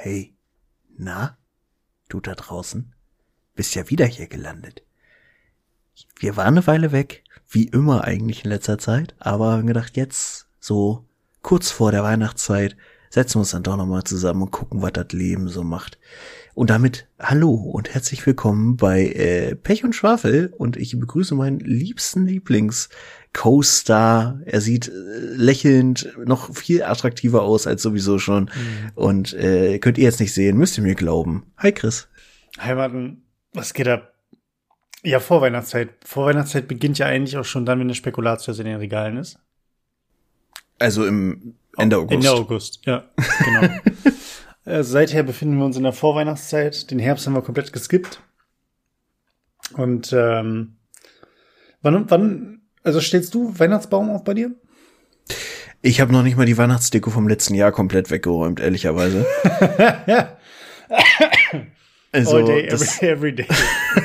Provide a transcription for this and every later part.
Hey, na, du da draußen? Bist ja wieder hier gelandet. Wir waren eine Weile weg, wie immer eigentlich in letzter Zeit, aber haben gedacht, jetzt, so kurz vor der Weihnachtszeit, setzen wir uns dann doch nochmal zusammen und gucken, was das Leben so macht. Und damit hallo und herzlich willkommen bei äh, Pech und Schwafel und ich begrüße meinen liebsten Lieblings-Co-Star. Er sieht äh, lächelnd noch viel attraktiver aus als sowieso schon. Mhm. Und äh, könnt ihr jetzt nicht sehen, müsst ihr mir glauben. Hi Chris. Hi Martin, was geht ab? Ja, Vorweihnachtszeit. Vorweihnachtszeit beginnt ja eigentlich auch schon dann, wenn der Spekulatius in den Regalen ist. Also im Ende August. Ende August, ja, genau. Äh, seither befinden wir uns in der Vorweihnachtszeit. Den Herbst haben wir komplett geskippt. Und ähm, wann, wann, also stellst du Weihnachtsbaum auf bei dir? Ich habe noch nicht mal die Weihnachtsdeko vom letzten Jahr komplett weggeräumt, ehrlicherweise. also, All day, das, every, every day.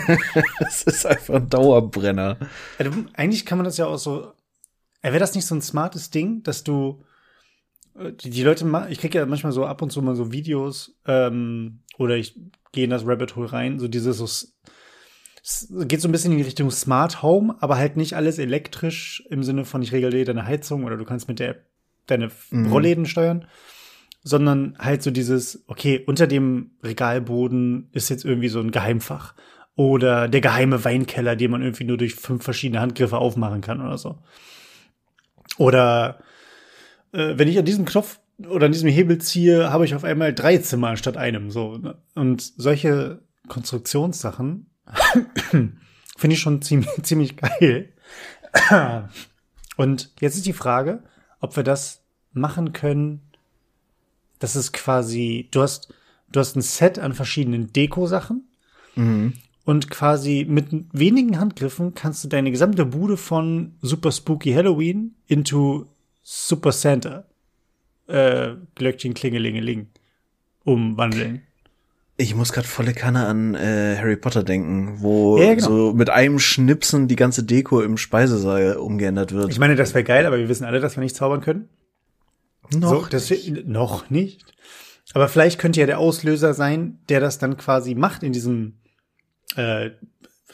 das ist einfach ein Dauerbrenner. Also, eigentlich kann man das ja auch so. Äh, Wäre das nicht so ein smartes Ding, dass du die, die Leute, ich kriege ja manchmal so ab und zu mal so Videos ähm, oder ich gehe in das Rabbit Hole rein, so dieses so es geht so ein bisschen in die Richtung Smart Home, aber halt nicht alles elektrisch im Sinne von ich regel dir deine Heizung oder du kannst mit der deine mhm. Rollläden steuern, sondern halt so dieses okay, unter dem Regalboden ist jetzt irgendwie so ein Geheimfach oder der geheime Weinkeller, den man irgendwie nur durch fünf verschiedene Handgriffe aufmachen kann oder so. Oder äh, wenn ich an diesem Knopf oder an diesem Hebel ziehe, habe ich auf einmal drei Zimmer anstatt einem. So. Ne? Und solche Konstruktionssachen finde ich schon ziemlich, ziemlich geil. Und jetzt ist die Frage, ob wir das machen können. Das ist quasi, du hast, du hast ein Set an verschiedenen Deko-Sachen. Mhm. Und quasi mit wenigen Handgriffen kannst du deine gesamte Bude von Super Spooky Halloween into Super Santa äh, Glöckchen Klingelingeling umwandeln. Ich muss gerade volle Kanne an äh, Harry Potter denken, wo ja, genau. so mit einem Schnipsen die ganze Deko im Speisesaal umgeändert wird. Ich meine, das wäre geil, aber wir wissen alle, dass wir nicht zaubern können. Noch so, nicht. noch nicht. Aber vielleicht könnte ja der Auslöser sein, der das dann quasi macht in diesem äh,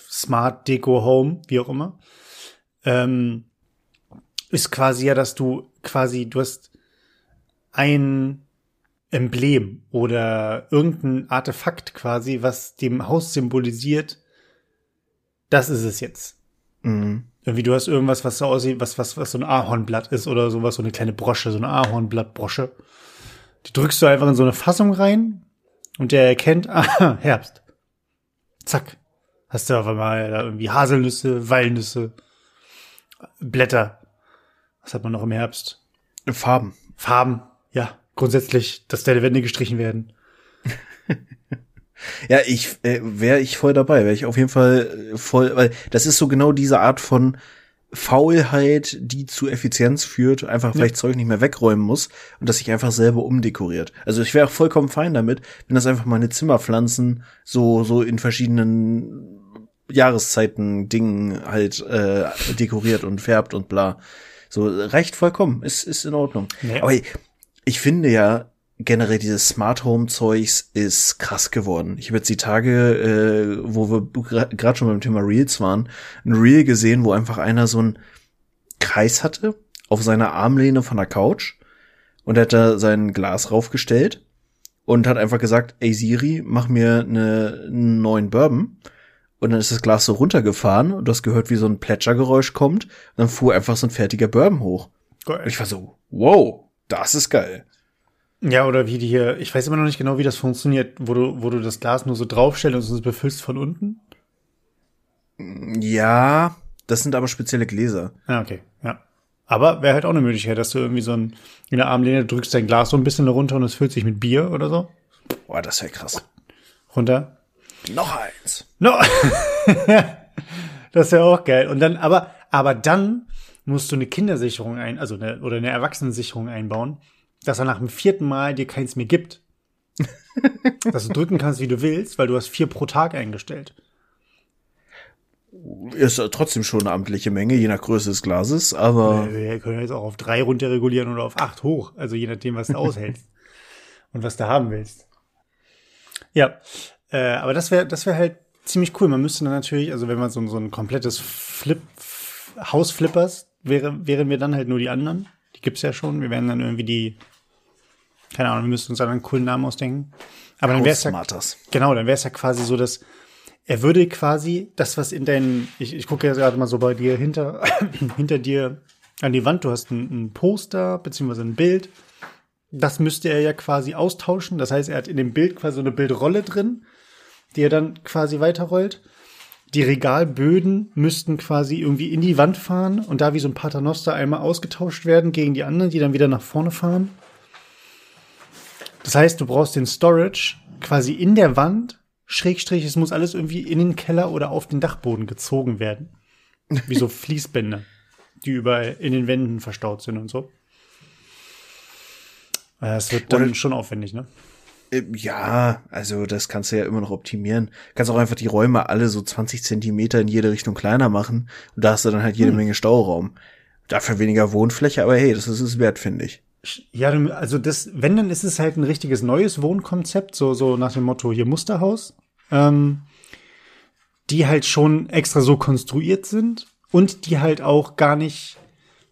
Smart Deko Home, wie auch immer. Ähm, ist quasi ja, dass du quasi, du hast ein Emblem oder irgendein Artefakt quasi, was dem Haus symbolisiert, das ist es jetzt. Mhm. Irgendwie, du hast irgendwas, was so aussieht, was, was, was so ein Ahornblatt ist oder sowas, so eine kleine Brosche, so eine Ahornblattbrosche. Die drückst du einfach in so eine Fassung rein und der erkennt, ah, Herbst. Zack. Hast du auf einmal irgendwie Haselnüsse, Walnüsse, Blätter. Was hat man noch im Herbst? Farben. Farben. Grundsätzlich, dass deine Wände gestrichen werden. ja, ich äh, wäre ich voll dabei, wäre ich auf jeden Fall äh, voll, weil das ist so genau diese Art von Faulheit, die zu Effizienz führt, einfach weil ja. ich Zeug nicht mehr wegräumen muss und das sich einfach selber umdekoriert. Also ich wäre auch vollkommen fein damit, wenn das einfach meine Zimmerpflanzen so so in verschiedenen Jahreszeiten Dingen halt äh, dekoriert und färbt und bla. So reicht vollkommen, ist, ist in Ordnung. Ja. Aber ich, finde ja, generell dieses Smart Home Zeugs ist krass geworden. Ich habe jetzt die Tage, äh, wo wir gerade schon beim Thema Reels waren, ein Reel gesehen, wo einfach einer so ein Kreis hatte auf seiner Armlehne von der Couch und er hat da sein Glas raufgestellt und hat einfach gesagt, ey Siri, mach mir eine, einen neuen Bourbon. Und dann ist das Glas so runtergefahren und du hast gehört, wie so ein Plätschergeräusch kommt. Und dann fuhr einfach so ein fertiger Bourbon hoch. Geil. Und ich war so, wow, das ist geil. Ja, oder wie die hier, ich weiß immer noch nicht genau, wie das funktioniert, wo du, wo du das Glas nur so draufstellst und es befüllst von unten. Ja, das sind aber spezielle Gläser. Ja, okay, ja. Aber wäre halt auch eine Möglichkeit, dass du irgendwie so ein, in der Armlehne drückst dein Glas so ein bisschen runter und es füllt sich mit Bier oder so. Boah, das wäre krass. Runter. Noch eins. No. das wäre auch geil. Und dann, aber, aber dann musst du eine Kindersicherung ein, also eine, oder eine Erwachsenensicherung einbauen, dass er nach dem vierten Mal dir keins mehr gibt. dass du drücken kannst, wie du willst, weil du hast vier pro Tag eingestellt. Ist trotzdem schon eine amtliche Menge, je nach Größe des Glases, aber. Wir können jetzt auch auf drei runter regulieren oder auf acht hoch. Also je nachdem, was du aushältst und was du haben willst. Ja, äh, aber das wäre das wäre halt ziemlich cool. Man müsste dann natürlich, also wenn man so, so ein komplettes Flip Haus Flippers wäre, wären wir dann halt nur die anderen. Die gibt's ja schon. Wir wären dann irgendwie die, keine Ahnung, wir müssten uns dann einen coolen Namen ausdenken. Aber dann wäre es ja, genau, dann wäre es ja quasi so, dass er würde quasi das, was in deinen, ich, ich gucke ja gerade mal so bei dir hinter, hinter dir an die Wand, du hast ein, ein Poster beziehungsweise ein Bild. Das müsste er ja quasi austauschen. Das heißt, er hat in dem Bild quasi so eine Bildrolle drin, die er dann quasi weiterrollt. Die Regalböden müssten quasi irgendwie in die Wand fahren und da wie so ein Paternoster einmal ausgetauscht werden gegen die anderen, die dann wieder nach vorne fahren. Das heißt, du brauchst den Storage quasi in der Wand, Schrägstrich, es muss alles irgendwie in den Keller oder auf den Dachboden gezogen werden. Wie so Fließbänder, die überall in den Wänden verstaut sind und so. Es wird dann oder, schon aufwendig, ne? Ja, also das kannst du ja immer noch optimieren. Kannst auch einfach die Räume alle so 20 Zentimeter in jede Richtung kleiner machen und da hast du dann halt jede hm. Menge Stauraum. Dafür weniger Wohnfläche, aber hey, das ist es wert, finde ich. Ja, also das, wenn, dann ist es halt ein richtiges neues Wohnkonzept, so, so nach dem Motto hier Musterhaus, ähm, die halt schon extra so konstruiert sind und die halt auch gar nicht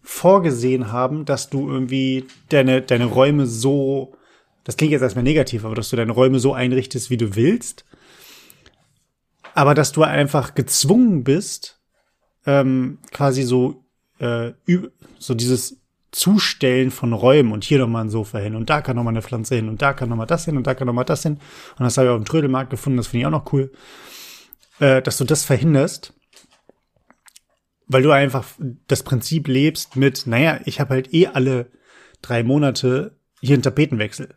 vorgesehen haben, dass du irgendwie deine, deine Räume so, das klingt jetzt erstmal negativ, aber dass du deine Räume so einrichtest, wie du willst, aber dass du einfach gezwungen bist, ähm, quasi so, äh, so dieses Zustellen von Räumen und hier nochmal ein Sofa hin und da kann nochmal eine Pflanze hin und da kann nochmal das hin und da kann nochmal das hin. Und das habe ich auch im Trödelmarkt gefunden, das finde ich auch noch cool, äh, dass du das verhinderst, weil du einfach das Prinzip lebst mit, naja, ich habe halt eh alle drei Monate hier einen Tapetenwechsel.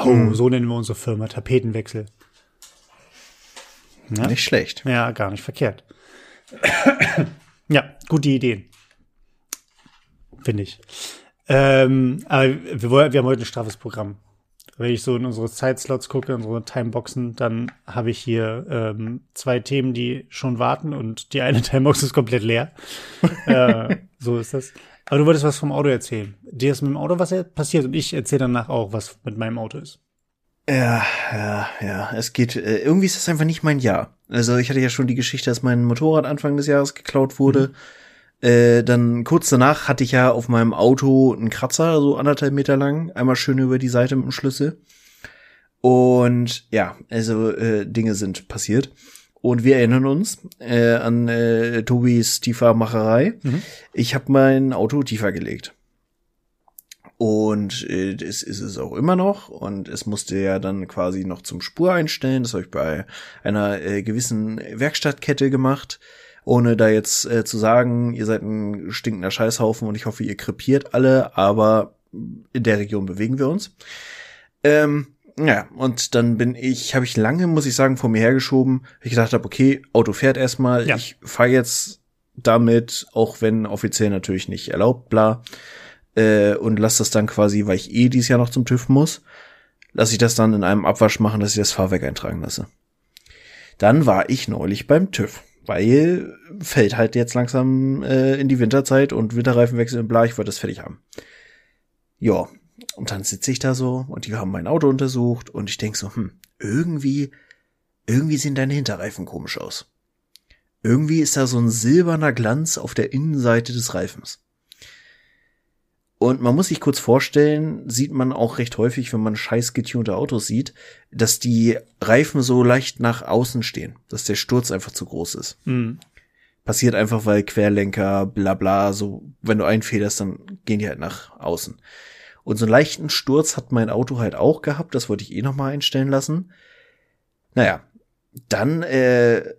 Oh, hm. so nennen wir unsere Firma, Tapetenwechsel. Ja? Nicht schlecht. Ja, gar nicht verkehrt. ja, gute Ideen finde ich. Ähm, aber wir, wir haben heute ein straffes Programm. Wenn ich so in unsere Zeitslots gucke, unsere Timeboxen, dann habe ich hier ähm, zwei Themen, die schon warten und die eine Timebox ist komplett leer. äh, so ist das. Aber du wolltest was vom Auto erzählen. Dir ist mit dem Auto was passiert und ich erzähle danach auch, was mit meinem Auto ist. Ja, ja, ja. Es geht, äh, irgendwie ist das einfach nicht mein Jahr. Also ich hatte ja schon die Geschichte, dass mein Motorrad Anfang des Jahres geklaut wurde. Mhm. Äh, dann kurz danach hatte ich ja auf meinem Auto einen Kratzer, so anderthalb Meter lang, einmal schön über die Seite mit dem Schlüssel. Und ja, also äh, Dinge sind passiert. Und wir erinnern uns äh, an äh, Tobis tiefer Macherei. Mhm. Ich habe mein Auto tiefer gelegt. Und äh, das ist es auch immer noch. Und es musste ja dann quasi noch zum Spur einstellen. Das habe ich bei einer äh, gewissen Werkstattkette gemacht ohne da jetzt äh, zu sagen, ihr seid ein stinkender Scheißhaufen und ich hoffe, ihr krepiert alle, aber in der Region bewegen wir uns. Ähm, ja, und dann bin ich, habe ich lange, muss ich sagen, vor mir hergeschoben. Ich gedacht habe, okay, Auto fährt erstmal, ja. ich fahre jetzt damit, auch wenn offiziell natürlich nicht erlaubt, bla. Äh, und lass das dann quasi, weil ich eh dieses Jahr noch zum TÜV muss, lass ich das dann in einem Abwasch machen, dass ich das Fahrwerk eintragen lasse. Dann war ich neulich beim TÜV weil fällt halt jetzt langsam äh, in die Winterzeit und Winterreifenwechsel in bla, ich wollte das fertig haben. Ja, und dann sitze ich da so und die haben mein Auto untersucht und ich denk so, hm, irgendwie, irgendwie sehen deine Hinterreifen komisch aus. Irgendwie ist da so ein silberner Glanz auf der Innenseite des Reifens. Und man muss sich kurz vorstellen, sieht man auch recht häufig, wenn man scheiß getunte Autos sieht, dass die Reifen so leicht nach außen stehen, dass der Sturz einfach zu groß ist. Mhm. Passiert einfach, weil Querlenker, bla bla, so, wenn du einfederst, dann gehen die halt nach außen. Und so einen leichten Sturz hat mein Auto halt auch gehabt, das wollte ich eh nochmal einstellen lassen. Naja, dann äh,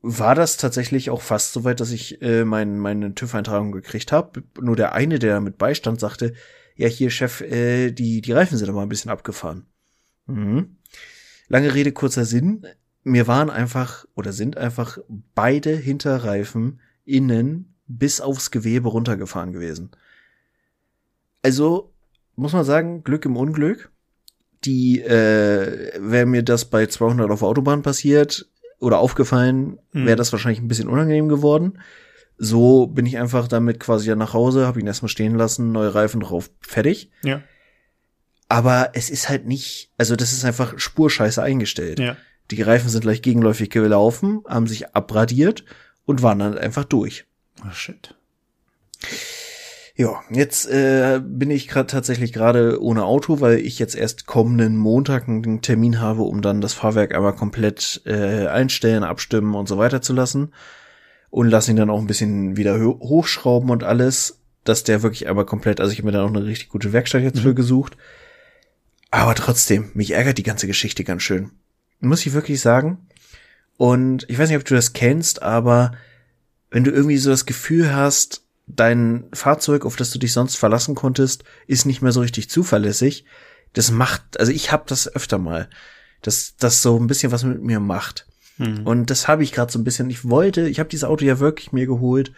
war das tatsächlich auch fast so weit, dass ich äh, mein, meine TÜV-Eintragung gekriegt habe. Nur der eine, der mit Beistand sagte, ja, hier, Chef, äh, die, die Reifen sind aber ein bisschen abgefahren. Mhm. Lange Rede, kurzer Sinn. Mir waren einfach oder sind einfach beide Hinterreifen innen bis aufs Gewebe runtergefahren gewesen. Also, muss man sagen, Glück im Unglück. Die, äh, wäre mir das bei 200 auf Autobahn passiert, oder aufgefallen, mhm. wäre das wahrscheinlich ein bisschen unangenehm geworden. So bin ich einfach damit quasi ja nach Hause, habe ihn erstmal stehen lassen, neue Reifen drauf, fertig. Ja. Aber es ist halt nicht, also das ist einfach spurscheiße eingestellt. Ja. Die Reifen sind gleich gegenläufig gelaufen, haben sich abradiert und waren dann einfach durch. Oh shit. Ja, jetzt äh, bin ich gerade tatsächlich gerade ohne Auto, weil ich jetzt erst kommenden Montag einen Termin habe, um dann das Fahrwerk einmal komplett äh, einstellen, abstimmen und so weiter zu lassen. Und lasse ihn dann auch ein bisschen wieder ho hochschrauben und alles, dass der wirklich einmal komplett, also ich habe mir dann auch eine richtig gute Werkstatt jetzt für gesucht. Aber trotzdem, mich ärgert die ganze Geschichte ganz schön. Muss ich wirklich sagen. Und ich weiß nicht, ob du das kennst, aber wenn du irgendwie so das Gefühl hast, dein Fahrzeug, auf das du dich sonst verlassen konntest, ist nicht mehr so richtig zuverlässig. Das macht, also ich habe das öfter mal, dass das so ein bisschen was mit mir macht. Hm. Und das habe ich gerade so ein bisschen. Ich wollte, ich habe dieses Auto ja wirklich mir geholt,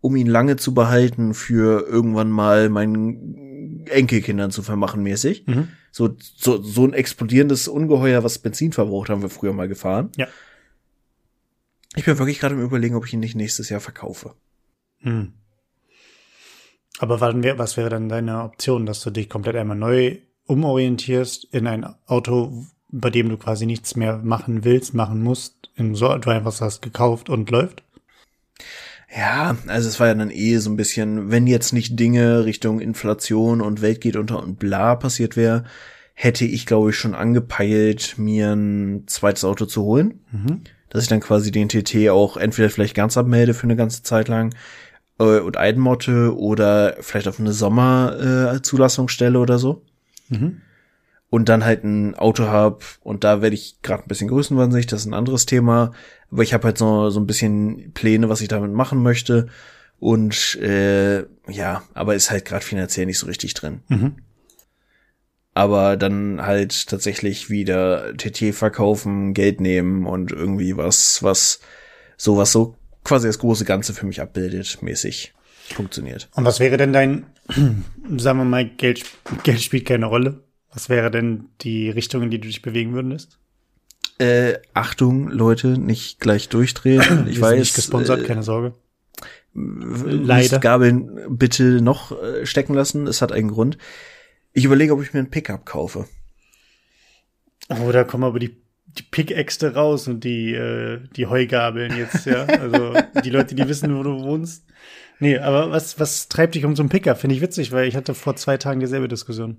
um ihn lange zu behalten für irgendwann mal meinen Enkelkindern zu vermachen mäßig. Mhm. So, so, so ein explodierendes Ungeheuer, was Benzin verbraucht, haben wir früher mal gefahren. Ja. Ich bin wirklich gerade im Überlegen, ob ich ihn nicht nächstes Jahr verkaufe. Hm. Aber was wäre dann deine Option, dass du dich komplett einmal neu umorientierst in ein Auto, bei dem du quasi nichts mehr machen willst, machen musst, in so du einfach hast gekauft und läuft? Ja, also es war ja dann eh so ein bisschen, wenn jetzt nicht Dinge Richtung Inflation und Welt geht unter und bla passiert wäre, hätte ich, glaube ich, schon angepeilt, mir ein zweites Auto zu holen. Mhm. Dass ich dann quasi den TT auch entweder vielleicht ganz abmelde für eine ganze Zeit lang äh, und einmotte oder vielleicht auf eine Sommerzulassungsstelle äh, oder so. Mhm. Und dann halt ein Auto hab und da werde ich gerade ein bisschen größenwahnsinnig, das ist ein anderes Thema. Aber ich habe halt so, so ein bisschen Pläne, was ich damit machen möchte. Und äh, ja, aber ist halt gerade finanziell nicht so richtig drin. Mhm. Aber dann halt tatsächlich wieder TT verkaufen, Geld nehmen und irgendwie was, was sowas so quasi das große Ganze für mich abbildet, mäßig funktioniert. Und was wäre denn dein, sagen wir mal, Geld, Geld spielt keine Rolle? Was wäre denn die Richtung, in die du dich bewegen würdest? Äh, Achtung, Leute, nicht gleich durchdrehen. Ich Wir sind weiß. nicht gesponsert, äh, keine Sorge. Leider. Gabeln bitte noch äh, stecken lassen. Es hat einen Grund. Ich überlege, ob ich mir ein Pickup kaufe. Oh, da kommen aber die, die Pickäxte raus und die, äh, die Heugabeln jetzt, ja. Also die Leute, die wissen, wo du wohnst. Nee, aber was, was treibt dich um so ein Pickup? Finde ich witzig, weil ich hatte vor zwei Tagen dieselbe Diskussion.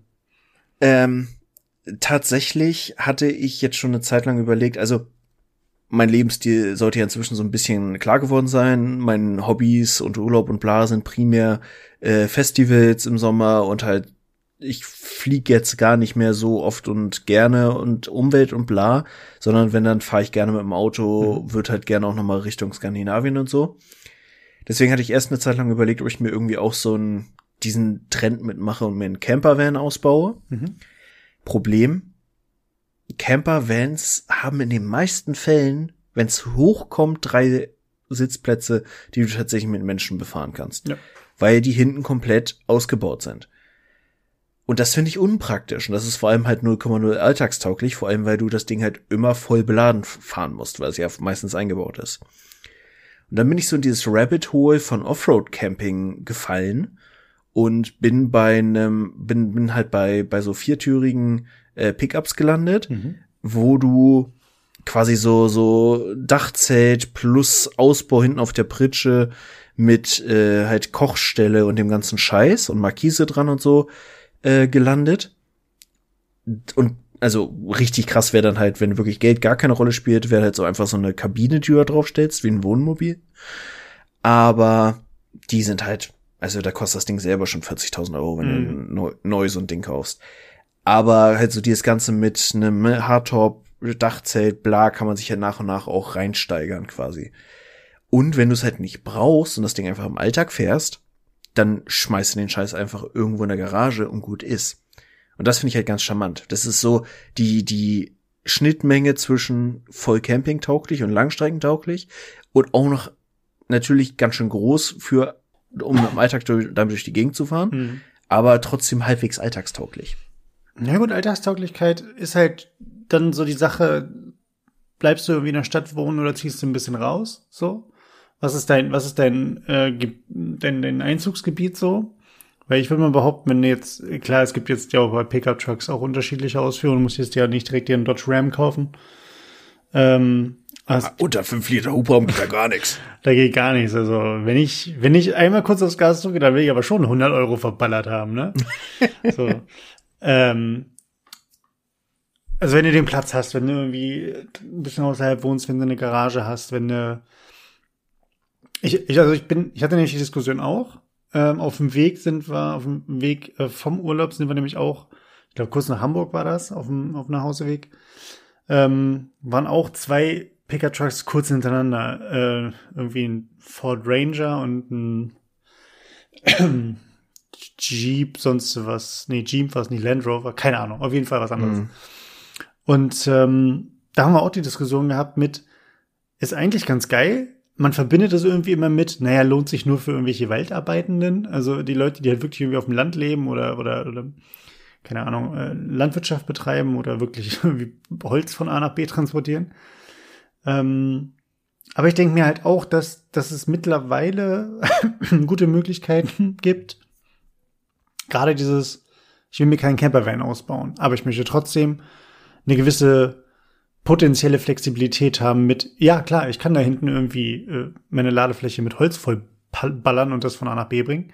Ähm, tatsächlich hatte ich jetzt schon eine Zeit lang überlegt, also mein Lebensstil sollte ja inzwischen so ein bisschen klar geworden sein. Meine Hobbys und Urlaub und bla sind primär äh, Festivals im Sommer und halt ich fliege jetzt gar nicht mehr so oft und gerne und Umwelt und bla, sondern wenn, dann fahre ich gerne mit dem Auto, Mhm. wird halt gerne auch noch mal Richtung Skandinavien und so. Deswegen hatte ich erst eine Zeit lang überlegt, ob ich mir irgendwie auch so einen, diesen Trend mitmache und mir einen Campervan ausbaue. Mhm. Problem, Campervans haben in den meisten Fällen, wenn es hochkommt, drei Sitzplätze, die du tatsächlich mit Menschen befahren kannst. Ja. Weil die hinten komplett ausgebaut sind. Und das finde ich unpraktisch. Und das ist vor allem halt 0,0 alltagstauglich, vor allem weil du das Ding halt immer voll beladen fahren musst, weil es ja meistens eingebaut ist. Und dann bin ich so in dieses Rabbit Hole von Offroad Camping gefallen und bin bei einem, bin, bin halt bei, bei so viertürigen äh, Pickups gelandet, Mhm. wo du quasi so, so Dachzelt plus Ausbau hinten auf der Pritsche mit äh, halt Kochstelle und dem ganzen Scheiß und Markise dran und so äh, gelandet. Und also richtig krass wäre dann halt, wenn wirklich Geld gar keine Rolle spielt, wäre halt so einfach so eine Kabine, die du da draufstellst, wie ein Wohnmobil. Aber die sind halt, also da kostet das Ding selber schon 40.000 Euro, wenn Mhm. du neu, neu so ein Ding kaufst. Aber halt so dieses Ganze mit einem Hardtop, Dachzelt, bla, kann man sich ja nach und nach auch reinsteigern quasi. Und wenn du es halt nicht brauchst und das Ding einfach im Alltag fährst, dann schmeißt du den Scheiß einfach irgendwo in der Garage und gut ist. Und das finde ich halt ganz charmant. Das ist so die, die Schnittmenge zwischen voll campingtauglich und langstreckentauglich und auch noch natürlich ganz schön groß für, um im Alltag durch, damit durch die Gegend zu fahren, Mhm. aber trotzdem halbwegs alltagstauglich. Na gut, Alltagstauglichkeit ist halt dann so die Sache, bleibst du irgendwie in der Stadt wohnen oder ziehst du ein bisschen raus, so? Was ist dein, was ist dein, äh, dein, dein Einzugsgebiet so? Weil ich würde mal behaupten, wenn jetzt, klar, es gibt jetzt ja auch bei Pickup-Trucks auch unterschiedliche Ausführungen, du musst jetzt ja nicht direkt dir einen Dodge Ram kaufen. Ähm, ah, unter 5 Liter Hubraum geht da gar nichts. Da geht gar nichts. Also, wenn ich, wenn ich einmal kurz aufs Gas drücke, dann will ich aber schon 100 Euro verballert haben, ne? so. Ähm, also, wenn du den Platz hast, wenn du irgendwie ein bisschen außerhalb wohnst, wenn du eine Garage hast, wenn du, ich, ich also ich bin, ich hatte nämlich die Diskussion auch. Ähm, auf dem Weg sind wir, auf dem Weg äh, vom Urlaub sind wir nämlich auch, ich glaube kurz nach Hamburg war das, auf dem, auf dem Nachhauseweg, ähm, waren auch zwei Pickup Trucks kurz hintereinander. Äh, irgendwie ein Ford Ranger und ein Jeep, sonst was. Nee, Jeep war es nicht, Land Rover, keine Ahnung, auf jeden Fall was anderes. Mhm. Und ähm, da haben wir auch die Diskussion gehabt mit, ist eigentlich ganz geil. Man verbindet das irgendwie immer mit, naja, lohnt sich nur für irgendwelche Waldarbeitenden, also die Leute, die halt wirklich irgendwie auf dem Land leben oder, oder, oder keine Ahnung, äh, Landwirtschaft betreiben oder wirklich irgendwie Holz von A nach B transportieren. Ähm, aber ich denke mir halt auch, dass, dass es mittlerweile gute Möglichkeiten gibt. Gerade dieses, ich will mir keinen Campervan ausbauen, aber ich möchte trotzdem eine gewisse potenzielle Flexibilität haben mit, ja klar, ich kann da hinten irgendwie äh, meine Ladefläche mit Holz voll ballern und das von A nach B bringen.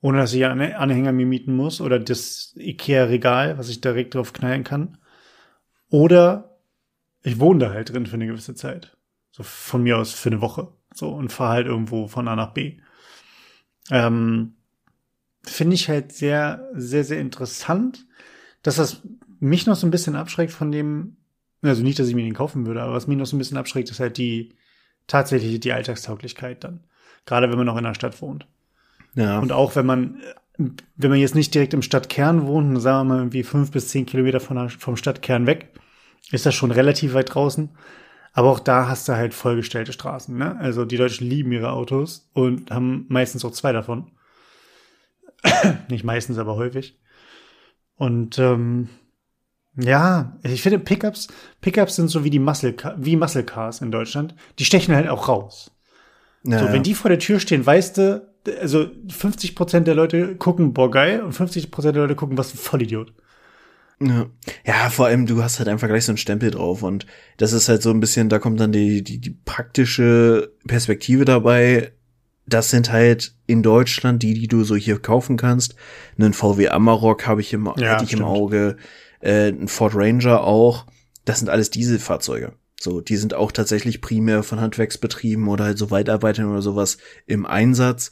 Ohne dass ich einen Anhänger mir mieten muss oder das Ikea-Regal, was ich direkt drauf knallen kann. Oder ich wohne da halt drin für eine gewisse Zeit. So von mir aus für eine Woche. So und fahre halt irgendwo von A nach B. Ähm, Finde ich halt sehr, sehr, sehr interessant, dass das mich noch so ein bisschen abschreckt von dem, also nicht, dass ich mir den kaufen würde, aber was mich noch so ein bisschen abschreckt, ist halt die tatsächlich die Alltagstauglichkeit dann. Gerade wenn man noch in der Stadt wohnt. Ja. Und auch wenn man, wenn man jetzt nicht direkt im Stadtkern wohnt, sagen wir mal irgendwie fünf bis zehn Kilometer von vom Stadtkern weg, ist das schon relativ weit draußen. Aber auch da hast du halt vollgestellte Straßen. Ne? Also die Deutschen lieben ihre Autos und haben meistens auch zwei davon. Nicht meistens, aber häufig. Und ähm, ja, ich finde Pickups, Pickups sind so wie die Muscle, wie Muscle Cars in Deutschland. Die stechen halt auch raus. Ja, so, wenn die vor der Tür stehen, weißt du, also 50 Prozent der Leute gucken, boah, geil, und 50 Prozent der Leute gucken, was ein Vollidiot. Ja. ja, vor allem, du hast halt einfach gleich so einen Stempel drauf und das ist halt so ein bisschen, da kommt dann die, die, die praktische Perspektive dabei. Das sind halt in Deutschland die, die du so hier kaufen kannst. Einen VW Amarok habe ich im, ja, hätte ich stimmt. im Auge, äh, ein Ford Ranger auch. Das sind alles Dieselfahrzeuge. So, die sind auch tatsächlich primär von Handwerksbetrieben oder halt so Weitarbeitern oder sowas im Einsatz.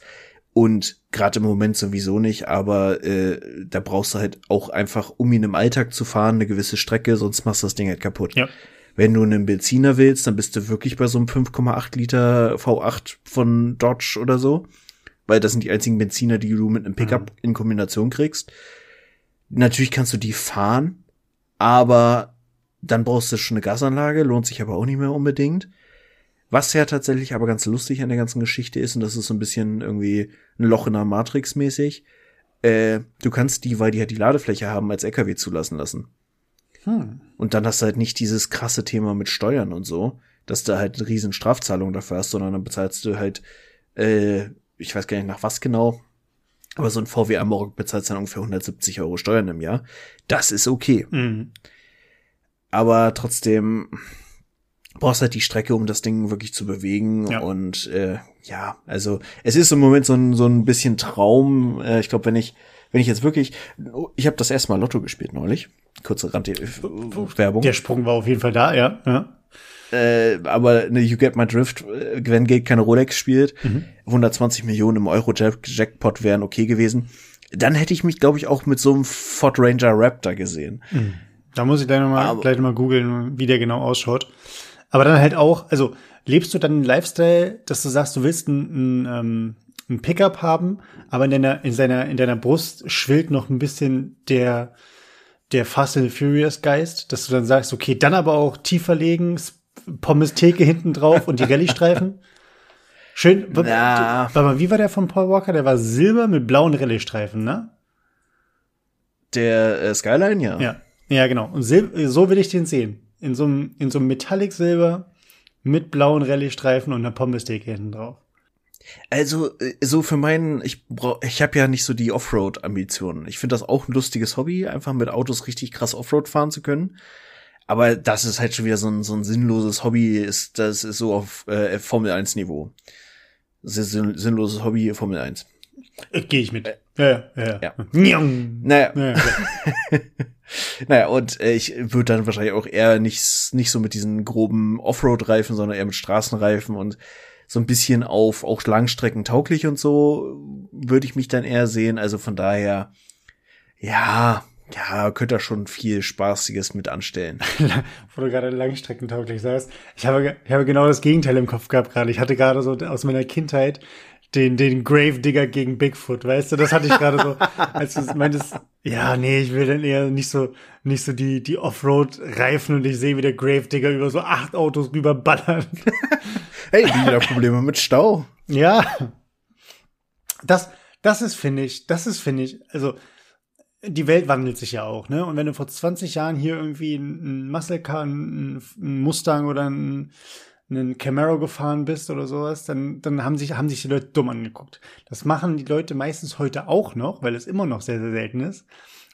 Und gerade im Moment sowieso nicht, aber äh, da brauchst du halt auch einfach, um ihn im Alltag zu fahren, eine gewisse Strecke, sonst machst du das Ding halt kaputt. Ja. Wenn du einen Benziner willst, dann bist du wirklich bei so einem 5,8 Liter V8 von Dodge oder so. Weil das sind die einzigen Benziner, die du mit einem Pickup mhm. in Kombination kriegst. Natürlich kannst du die fahren, aber dann brauchst du schon eine Gasanlage, lohnt sich aber auch nicht mehr unbedingt. Was ja tatsächlich aber ganz lustig an der ganzen Geschichte ist, und das ist so ein bisschen irgendwie ein Loch in der Matrix mäßig, äh, du kannst die, weil die halt die Ladefläche haben, als LKW zulassen lassen. Hm. Und dann hast du halt nicht dieses krasse Thema mit Steuern und so, dass du halt eine riesen Strafzahlung dafür hast, sondern dann bezahlst du halt, äh, ich weiß gar nicht nach was genau, aber so ein VW Amarok bezahlt dann ungefähr 170 Euro Steuern im Jahr. Das ist okay. Mhm. Aber trotzdem, brauchst halt die Strecke, um das Ding wirklich zu bewegen. Ja. Und äh, ja, also es ist im Moment so ein, so ein bisschen Traum. Äh, ich glaube, wenn ich, wenn ich jetzt wirklich, ich habe das erste Mal Lotto gespielt neulich. Kurze Randwerbung. Der Sprung war auf jeden Fall da, ja. ja. Äh, aber ne, You Get My Drift, wenn Gate keine Rolex spielt, mhm. 120 Millionen im Euro-Jackpot wären okay gewesen. Dann hätte ich mich, glaube ich, auch mit so einem Ford Ranger Raptor gesehen. Mhm. Da muss ich gleich nochmal gleich noch mal googeln, wie der genau ausschaut. Aber dann halt auch, also lebst du dann einen Lifestyle, dass du sagst, du willst ein, ein, ähm, ein Pickup haben, aber in deiner, in seiner, in deiner Brust schwillt noch ein bisschen der, der Fast and Furious Geist, dass du dann sagst, okay, dann aber auch tiefer legen, Pommes Theke hinten drauf und die Rallye-Streifen. Schön. Na. Warte mal, wie war der von Paul Walker? Der war silber mit blauen Rallye-Streifen, ne? Der äh, Skyline, ja. Ja, ja, genau. Und so will ich den sehen in so einem, in so einem Metallic Silber mit blauen Rallye-Streifen und einer Pommestheke hinten drauf. Also, äh, so für meinen, ich brauch, ich habe ja nicht so die Offroad-Ambitionen. Ich finde das auch ein lustiges Hobby, einfach mit Autos richtig krass Offroad fahren zu können. Aber das ist halt schon wieder so ein, so ein sinnloses Hobby, ist, das ist so auf äh, Formel 1 Niveau. Sinn, sinnloses Hobby, Formel 1. Äh, Gehe ich mit. Ja, ja, ja. ja. Naja. Ja, naja, und äh, ich würde dann wahrscheinlich auch eher nicht, nicht so mit diesen groben Offroad-Reifen, sondern eher mit Straßenreifen und so ein bisschen auf auch Langstrecken tauglich und so würde ich mich dann eher sehen. Also von daher, ja, ja, könnte da schon viel Spaßiges mit anstellen. Wo du gerade langstreckentauglich sagst. Ich habe, ich habe genau das Gegenteil im Kopf gehabt gerade. Ich hatte gerade so aus meiner Kindheit den, den Gravedigger gegen Bigfoot, weißt du? Das hatte ich gerade so, als du meintest, ja, nee, ich will dann eher nicht so, nicht so die, die Offroad-Reifen und ich sehe, wie der Gravedigger über so acht Autos rüberballert. hey, wieder Probleme mit Stau. Ja. Das, das ist, finde ich, das ist, finde ich, also, die Welt wandelt sich ja auch, ne? Und wenn du vor 20 Jahren hier irgendwie ein Muscle Car, ein, ein Mustang oder ein, einen Camaro gefahren bist oder sowas, dann, dann haben sich, haben sich die Leute dumm angeguckt. Das machen die Leute meistens heute auch noch, weil es immer noch sehr, sehr selten ist.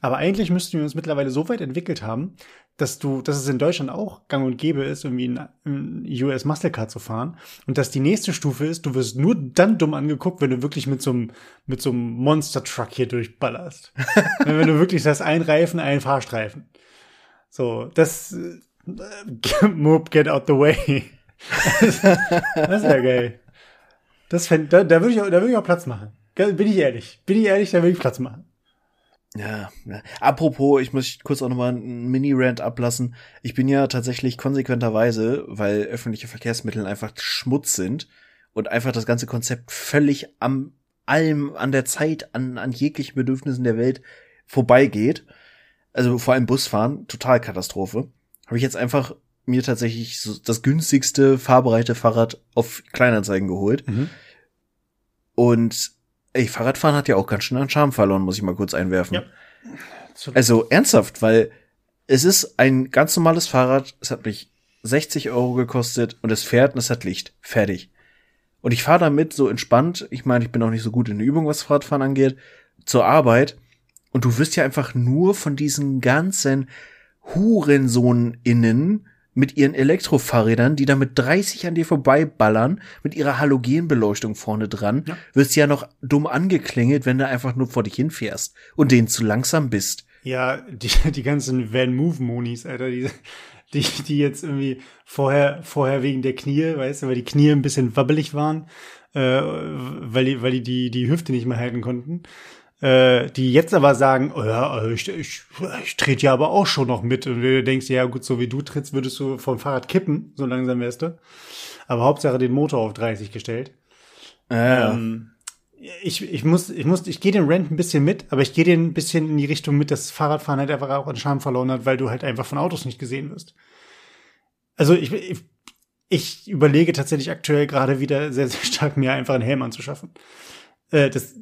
Aber eigentlich müssten wir uns mittlerweile so weit entwickelt haben, dass du, dass es in Deutschland auch gang und gäbe ist, irgendwie ein, US Muscle Car zu fahren. Und dass die nächste Stufe ist, du wirst nur dann dumm angeguckt, wenn du wirklich mit so einem, mit so einem Monster Truck hier durchballerst. wenn du wirklich das ein Reifen, ein Fahrstreifen. So, das, äh, get out the way. das ist ja geil. Das fänd, da, da würde ich, da würde ich auch Platz machen. Bin ich ehrlich. Bin ich ehrlich, da würde ich Platz machen. Ja, ja. Apropos, ich muss kurz auch nochmal einen Mini-Rant ablassen. Ich bin ja tatsächlich konsequenterweise, weil öffentliche Verkehrsmittel einfach Schmutz sind und einfach das ganze Konzept völlig am allem, an der Zeit, an, an jeglichen Bedürfnissen der Welt vorbeigeht. Also vor allem Busfahren, total Katastrophe. Habe ich jetzt einfach mir tatsächlich so das günstigste fahrbereite Fahrrad auf Kleinanzeigen geholt. Mhm. Und ey, Fahrradfahren hat ja auch ganz schön an Charme verloren, muss ich mal kurz einwerfen. Ja. Also ernsthaft, weil es ist ein ganz normales Fahrrad, es hat mich 60 Euro gekostet und es fährt und es hat Licht. Fertig. Und ich fahre damit so entspannt, ich meine, ich bin auch nicht so gut in der Übung, was Fahrradfahren angeht, zur Arbeit. Und du wirst ja einfach nur von diesen ganzen Hurensohn-Innen mit ihren Elektrofahrrädern, die da mit 30 an dir vorbeiballern, mit ihrer Halogenbeleuchtung vorne dran, ja. wirst ja noch dumm angeklingelt, wenn du einfach nur vor dich hinfährst und denen zu langsam bist. Ja, die, die ganzen Van Move Monis, Alter, die, die, die jetzt irgendwie vorher, vorher wegen der Knie, weißt du, weil die Knie ein bisschen wabbelig waren, äh, weil die, weil die, die die Hüfte nicht mehr halten konnten äh, die jetzt aber sagen, oh ja, äh, ich, ich, ich trete ja aber auch schon noch mit. Und du denkst, ja gut, so wie du trittst, würdest du vom Fahrrad kippen, so langsam wärst du. Aber Hauptsache den Motor auf 30 gestellt. Ja. Ähm, ich, ich muss, ich muss, ich gehe den Rent ein bisschen mit, aber ich gehe den ein bisschen in die Richtung mit, dass Fahrradfahren halt einfach auch an Charme verloren hat, weil du halt einfach von Autos nicht gesehen wirst. Also ich, ich, ich überlege tatsächlich aktuell gerade wieder sehr, sehr stark, mir einfach einen Helm anzuschaffen. Äh, das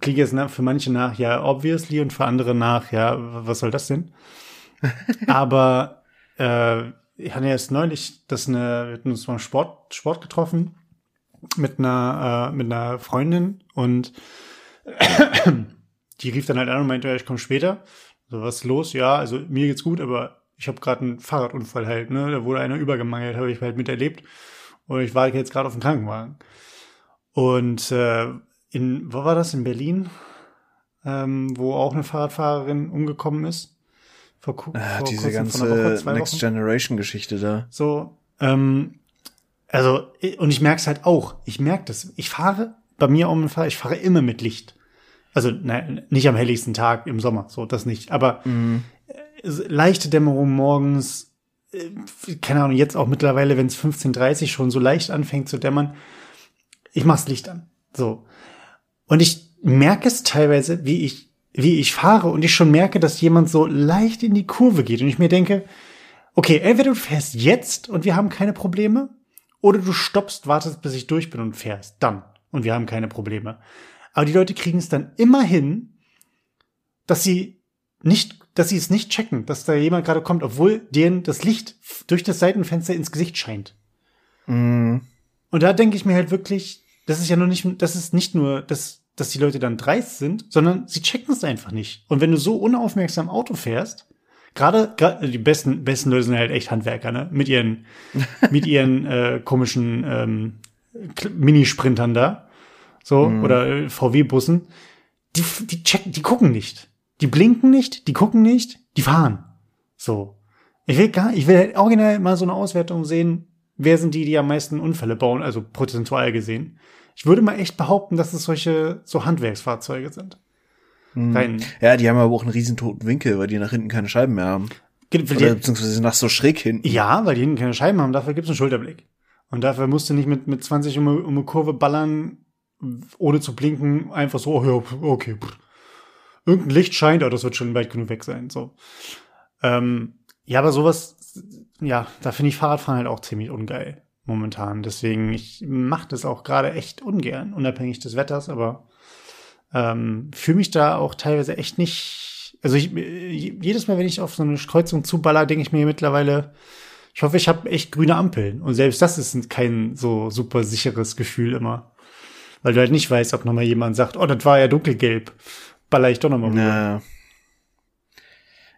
klingt jetzt für manche nach, ja, obviously, und für andere nach, ja, was soll das denn? Aber äh, ich hatte erst neulich das eine, wir hatten uns beim Sport, Sport getroffen mit einer, äh, mit einer Freundin und die rief dann halt an und meinte, ja, ich komme später. So, was ist los? Ja, also mir geht's gut, aber ich habe gerade einen Fahrradunfall halt, ne? Da wurde einer übergemangelt, habe ich halt miterlebt. Und ich war jetzt gerade auf dem Krankenwagen. Und äh, in, wo war das, in Berlin, ähm, wo auch eine Fahrradfahrerin umgekommen ist. Vor, ah, vor diese ganze Woche, Next Generation Geschichte da. So, ähm, also, und ich merke es halt auch. Ich merke das. Ich fahre bei mir um den Fahrrad, ich fahre immer mit Licht. Also, nein, nicht am helligsten Tag im Sommer, so, das nicht. Aber mhm. leichte Dämmerung morgens, äh, keine Ahnung, jetzt auch mittlerweile, wenn es 15.30 schon so leicht anfängt zu dämmern, ich mach's Licht an. So. Und ich merke es teilweise, wie ich, wie ich fahre und ich schon merke, dass jemand so leicht in die Kurve geht und ich mir denke, okay, entweder du fährst jetzt und wir haben keine Probleme oder du stoppst, wartest, bis ich durch bin und fährst dann und wir haben keine Probleme. Aber die Leute kriegen es dann immer hin, dass sie nicht, dass sie es nicht checken, dass da jemand gerade kommt, obwohl denen das Licht durch das Seitenfenster ins Gesicht scheint. Mm. Und da denke ich mir halt wirklich, das ist ja nur nicht, das ist nicht nur, dass, dass die Leute dann dreist sind, sondern sie checken es einfach nicht. Und wenn du so unaufmerksam Auto fährst, gerade, gerade die besten, besten Leute sind halt echt Handwerker, ne? Mit ihren, mit ihren äh, komischen ähm, Minisprintern da, so mhm. oder äh, VW-Bussen, die, die checken, die gucken nicht, die blinken nicht, die gucken nicht, die fahren. So, ich will gar, ich will halt original mal so eine Auswertung sehen, wer sind die, die am meisten Unfälle bauen, also prozentual gesehen. Ich würde mal echt behaupten, dass es solche so Handwerksfahrzeuge sind. Hm. Ja, die haben aber auch einen riesen toten Winkel, weil die nach hinten keine Scheiben mehr haben. Oder, beziehungsweise nach so schräg hinten. Ja, weil die hinten keine Scheiben haben, dafür gibt's einen Schulterblick. Und dafür musst du nicht mit, mit 20 um, um eine Kurve ballern, ohne zu blinken, einfach so, oh, ja, okay. Irgendein Licht scheint, aber das wird schon weit genug weg sein. So. Ähm, ja, aber sowas, ja, da finde ich Fahrradfahren halt auch ziemlich ungeil momentan. Deswegen, ich mache das auch gerade echt ungern, unabhängig des Wetters, aber ähm, fühle mich da auch teilweise echt nicht. Also ich, jedes Mal, wenn ich auf so eine Kreuzung zuballer, denke ich mir mittlerweile, ich hoffe, ich habe echt grüne Ampeln. Und selbst das ist kein so super sicheres Gefühl immer. Weil du halt nicht weißt, ob nochmal jemand sagt, oh, das war ja dunkelgelb. Baller ich doch nochmal rüber.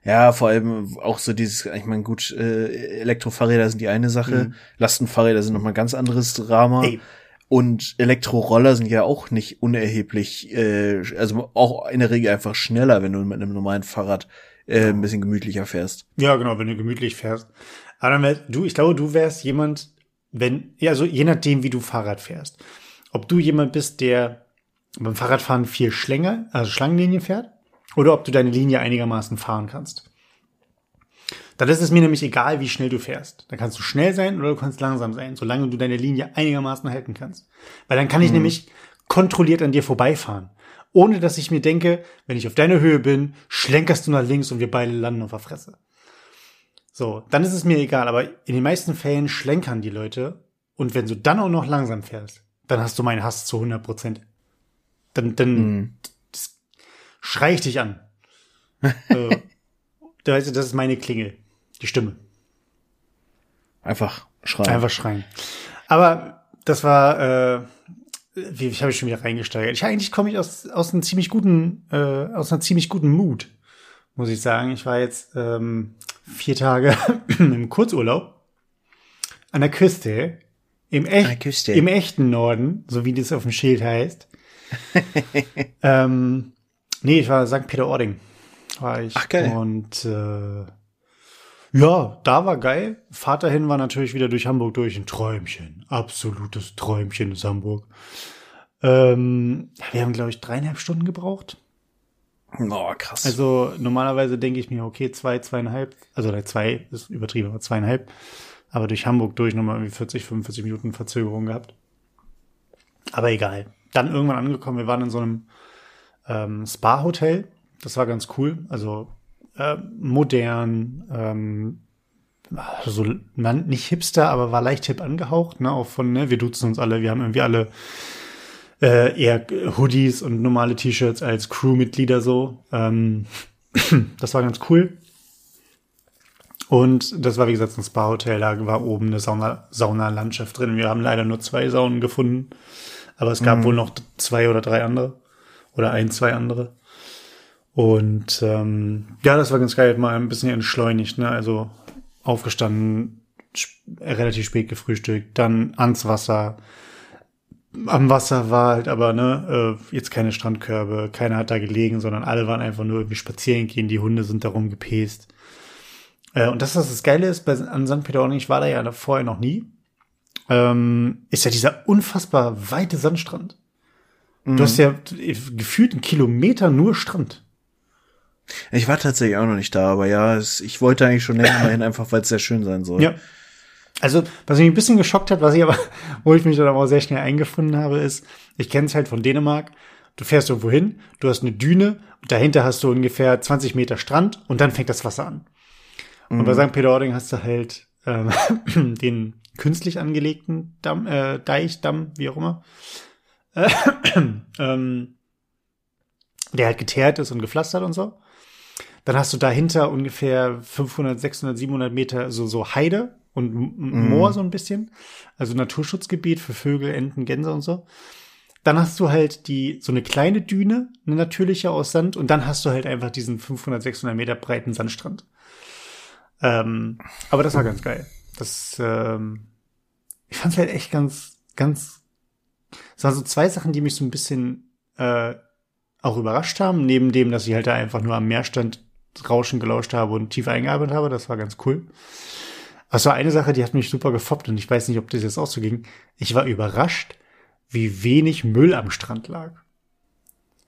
Ja. Vor allem auch so dieses, ich meine, gut, äh, Elektrofahrräder sind die eine Sache, mhm. Lastenfahrräder sind nochmal ganz anderes Drama. Ey. Und Elektroroller sind ja auch nicht unerheblich, äh, also auch in der Regel einfach schneller, wenn du mit einem normalen Fahrrad äh, ein bisschen gemütlicher fährst. Ja, genau, wenn du gemütlich fährst. Aber dann wär, du, ich glaube, du wärst jemand, wenn, ja, also je nachdem, wie du Fahrrad fährst. Ob du jemand bist, der beim Fahrradfahren viel Schlänger, also Schlangenlinien fährt, oder ob du deine Linie einigermaßen fahren kannst. Dann ist es mir nämlich egal, wie schnell du fährst. Da kannst du schnell sein oder du kannst langsam sein, solange du deine Linie einigermaßen halten kannst. Weil dann kann ich mhm. nämlich kontrolliert an dir vorbeifahren. Ohne dass ich mir denke, wenn ich auf deiner Höhe bin, schlenkerst du nach links und wir beide landen auf der Fresse. So, dann ist es mir egal, aber in den meisten Fällen schlenkern die Leute und wenn du dann auch noch langsam fährst, dann hast du meinen Hass zu 100 Prozent. Dann, dann mhm. Schrei ich dich an. so, das ist meine Klingel. Die Stimme. Einfach schreien. Einfach schreien. Aber das war, äh, wie ich habe ich schon wieder reingesteigert. Ich eigentlich komme ich aus aus einem ziemlich guten, äh, aus einer ziemlich guten Mut, muss ich sagen. Ich war jetzt ähm, vier Tage im Kurzurlaub an der Küste im, echt, Küste. im echten Norden, so wie das auf dem Schild heißt. ähm, nee, ich war St. Peter-Ording. War ich. Ach, geil. Und äh, ja, da war geil. Fahrt dahin war natürlich wieder durch Hamburg durch. Ein Träumchen. Absolutes Träumchen ist Hamburg. Ähm, wir haben, glaube ich, dreieinhalb Stunden gebraucht. Oh, krass. Also normalerweise denke ich mir, okay, zwei, zweieinhalb, also zwei ist übertrieben, aber zweieinhalb. Aber durch Hamburg durch nochmal irgendwie 40, 45 Minuten Verzögerung gehabt. Aber egal. Dann irgendwann angekommen, wir waren in so einem ähm, Spa-Hotel. Das war ganz cool. Also äh, modern, ähm, so man, nicht hipster, aber war leicht hip angehaucht, ne, auch von, ne, wir duzen uns alle, wir haben irgendwie alle äh, eher Hoodies und normale T-Shirts als Crewmitglieder so. Ähm, das war ganz cool. Und das war, wie gesagt, ein Spa-Hotel, da war oben eine Sauna, Saunalandschaft drin. Wir haben leider nur zwei Saunen gefunden, aber es gab mhm. wohl noch zwei oder drei andere. Oder ein, zwei andere. Und ähm, ja, das war ganz geil, mal ein bisschen entschleunigt, ne? Also aufgestanden, relativ spät gefrühstückt, dann ans Wasser. Am Wasser war halt aber, ne, äh, jetzt keine Strandkörbe, keiner hat da gelegen, sondern alle waren einfach nur irgendwie spazieren gehen, die Hunde sind darum gepäst. Äh, und das, was das Geile ist, bei, an St. Peter-Ording, ich war da ja vorher noch nie, ähm, ist ja dieser unfassbar weite Sandstrand. Mhm. Du hast ja gefühlt einen Kilometer nur Strand. Ich war tatsächlich auch noch nicht da, aber ja, es, ich wollte eigentlich schon länger mal hin, einfach weil es sehr schön sein soll. Ja. Also, was mich ein bisschen geschockt hat, was ich aber, wo ich mich dann aber auch sehr schnell eingefunden habe, ist, ich kenne es halt von Dänemark. Du fährst irgendwo hin, du hast eine Düne und dahinter hast du ungefähr 20 Meter Strand und dann fängt das Wasser an. Und bei mhm. St. Peter-Ording hast du halt ähm, den künstlich angelegten Damm, äh, Deich, Damm, wie auch immer. Äh, ähm, der halt geteert ist und gepflastert und so. Dann hast du dahinter ungefähr 500, 600, 700 Meter so, so Heide und mhm. Moor so ein bisschen. Also Naturschutzgebiet für Vögel, Enten, Gänse und so. Dann hast du halt die, so eine kleine Düne, eine natürliche aus Sand, und dann hast du halt einfach diesen 500, 600 Meter breiten Sandstrand. Ähm, aber das war ganz geil. Das, ähm, ich fand's halt echt ganz, ganz, es waren so zwei Sachen, die mich so ein bisschen, äh, auch überrascht haben, neben dem, dass ich halt da einfach nur am Meerstand Rauschen gelauscht habe und tief eingearbeitet habe. Das war ganz cool. Also eine Sache, die hat mich super gefoppt und ich weiß nicht, ob das jetzt auch so ging. Ich war überrascht, wie wenig Müll am Strand lag.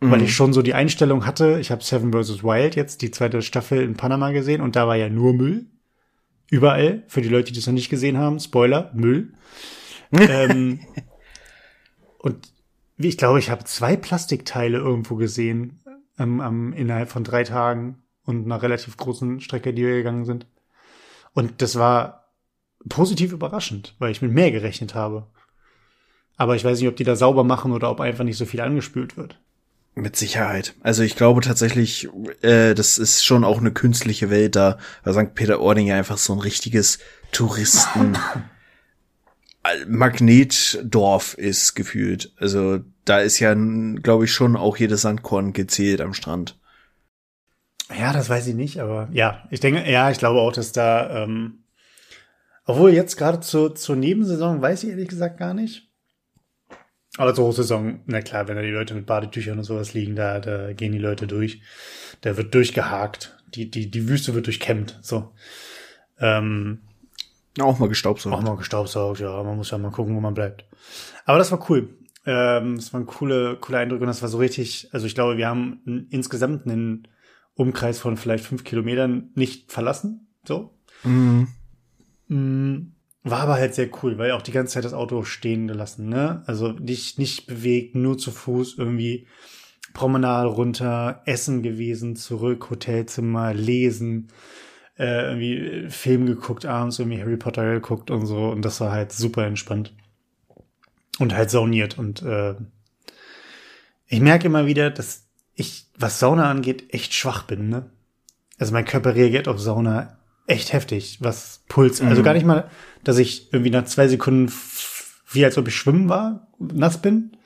Mhm. Weil ich schon so die Einstellung hatte, ich habe Seven vs. Wild jetzt, die zweite Staffel in Panama gesehen und da war ja nur Müll. Überall, für die Leute, die das noch nicht gesehen haben, Spoiler, Müll. ähm, und ich glaube, ich habe zwei Plastikteile irgendwo gesehen ähm, ähm, innerhalb von drei Tagen und einer relativ großen Strecke, die wir gegangen sind. Und das war positiv überraschend, weil ich mit mehr gerechnet habe. Aber ich weiß nicht, ob die da sauber machen oder ob einfach nicht so viel angespült wird. Mit Sicherheit. Also ich glaube tatsächlich, äh, das ist schon auch eine künstliche Welt da, weil St. Peter-Ording ja einfach so ein richtiges Touristen Magnetdorf ist gefühlt. Also da ist ja, glaube ich, schon auch jedes Sandkorn gezählt am Strand. Ja, das weiß ich nicht, aber ja, ich denke, ja, ich glaube auch, dass da, ähm, obwohl jetzt gerade zur, zur Nebensaison weiß ich ehrlich gesagt gar nicht. Aber zur Hochsaison, na klar, wenn da die Leute mit Badetüchern und sowas liegen, da, da gehen die Leute durch. Da wird durchgehakt. Die, die, die Wüste wird durchkämmt, so. Ähm, auch mal gestaubsaugt. Auch mal gestaubsaugt, ja. Man muss ja mal gucken, wo man bleibt. Aber das war cool. Ähm, das waren coole, coole Eindrücke und das war so richtig, also ich glaube, wir haben insgesamt einen Umkreis von vielleicht fünf Kilometern nicht verlassen. So. Mhm. Mm, war aber halt sehr cool, weil auch die ganze Zeit das Auto stehen gelassen, ne? Also nicht, nicht bewegt, nur zu Fuß irgendwie Promenade runter, Essen gewesen, zurück, Hotelzimmer, lesen, äh, irgendwie Film geguckt, abends irgendwie Harry Potter geguckt und so. Und das war halt super entspannt. Und halt sauniert. Und äh, ich merke immer wieder, dass ich, was Sauna angeht, echt schwach bin, ne? Also mein Körper reagiert auf Sauna echt heftig, was Puls. Also mhm. Also gar nicht mal, dass ich irgendwie nach zwei Sekunden wie als ob ich schwimmen war, nass bin.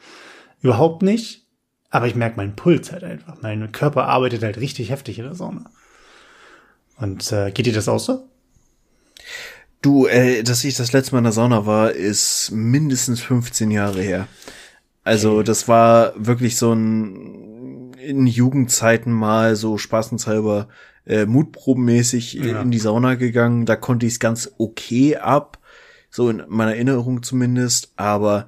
Überhaupt nicht. Aber ich merke meinen Puls halt einfach. Mein Körper arbeitet halt richtig heftig in der Sauna. Und äh, geht dir das auch so? Du, äh, dass ich das letzte Mal in der Sauna war, ist mindestens 15 Jahre her. Also okay. das war wirklich so ein in Jugendzeiten mal so spaßenshalber äh, mutprobenmäßig ja. in die Sauna gegangen. Da konnte ich es ganz okay ab, so in meiner Erinnerung zumindest, aber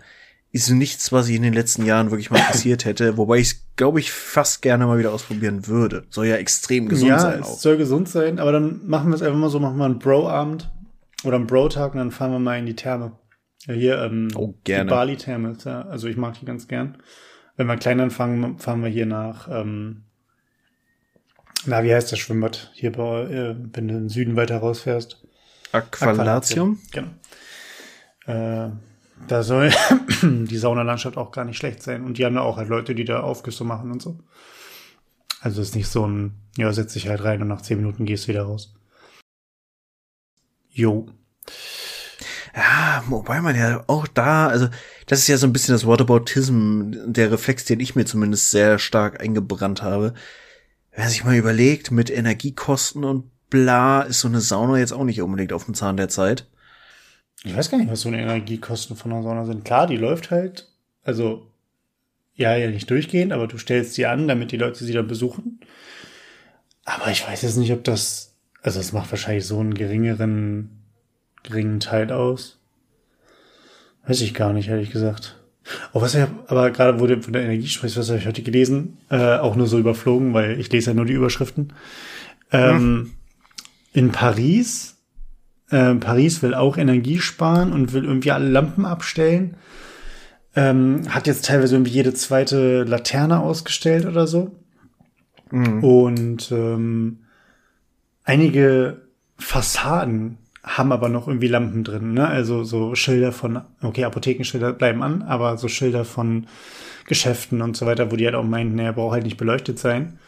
ist nichts, was ich in den letzten Jahren wirklich mal passiert hätte, wobei ich es, glaube ich, fast gerne mal wieder ausprobieren würde. Soll ja extrem gesund ja, sein. Ja, es soll gesund sein, aber dann machen wir es einfach mal so, machen wir einen Bro-Abend oder einen Bro-Tag und dann fahren wir mal in die Therme. Ja, hier, ähm, oh, gerne. die Bali-Therme, ja, also ich mag die ganz gern. Wenn wir klein anfangen, fahren wir hier nach, ähm, na, wie heißt das Schwimmbad? Hier, bei, äh, wenn du in den Süden weiter rausfährst. Aqualatium? Genau. Äh, da soll die Saunalandschaft auch gar nicht schlecht sein. Und die haben da auch halt Leute, die da Aufgüsse machen und so. Also ist nicht so ein, ja, setz dich halt rein und nach zehn Minuten gehst du wieder raus. Jo. Ja, wobei man ja auch da, also das ist ja so ein bisschen das Whataboutism, der Reflex, den ich mir zumindest sehr stark eingebrannt habe. Wer sich mal überlegt, mit Energiekosten und bla, ist so eine Sauna jetzt auch nicht unbedingt auf dem Zahn der Zeit. Ich weiß gar nicht, was so eine Energiekosten von einer Sauna sind. Klar, die läuft halt, also ja, ja nicht durchgehend, aber du stellst sie an, damit die Leute sie dann besuchen. Aber ich weiß jetzt nicht, ob das, also es macht wahrscheinlich so einen geringeren geringen Teil aus. Weiß ich gar nicht, ehrlich gesagt. Oh, was ich aber gerade, wo du von der Energie sprichst, was habe ich heute gelesen, äh, auch nur so überflogen, weil ich lese ja nur die Überschriften. Ähm, hm. In Paris, äh, Paris will auch Energie sparen und will irgendwie alle Lampen abstellen. Ähm, hat jetzt teilweise irgendwie jede zweite Laterne ausgestellt oder so. Mhm. Und ähm, einige Fassaden haben aber noch irgendwie Lampen drin, ne? Also so Schilder von, okay, Apothekenschilder bleiben an, aber so Schilder von Geschäften und so weiter, wo die halt auch meinten, naja, braucht halt nicht beleuchtet sein.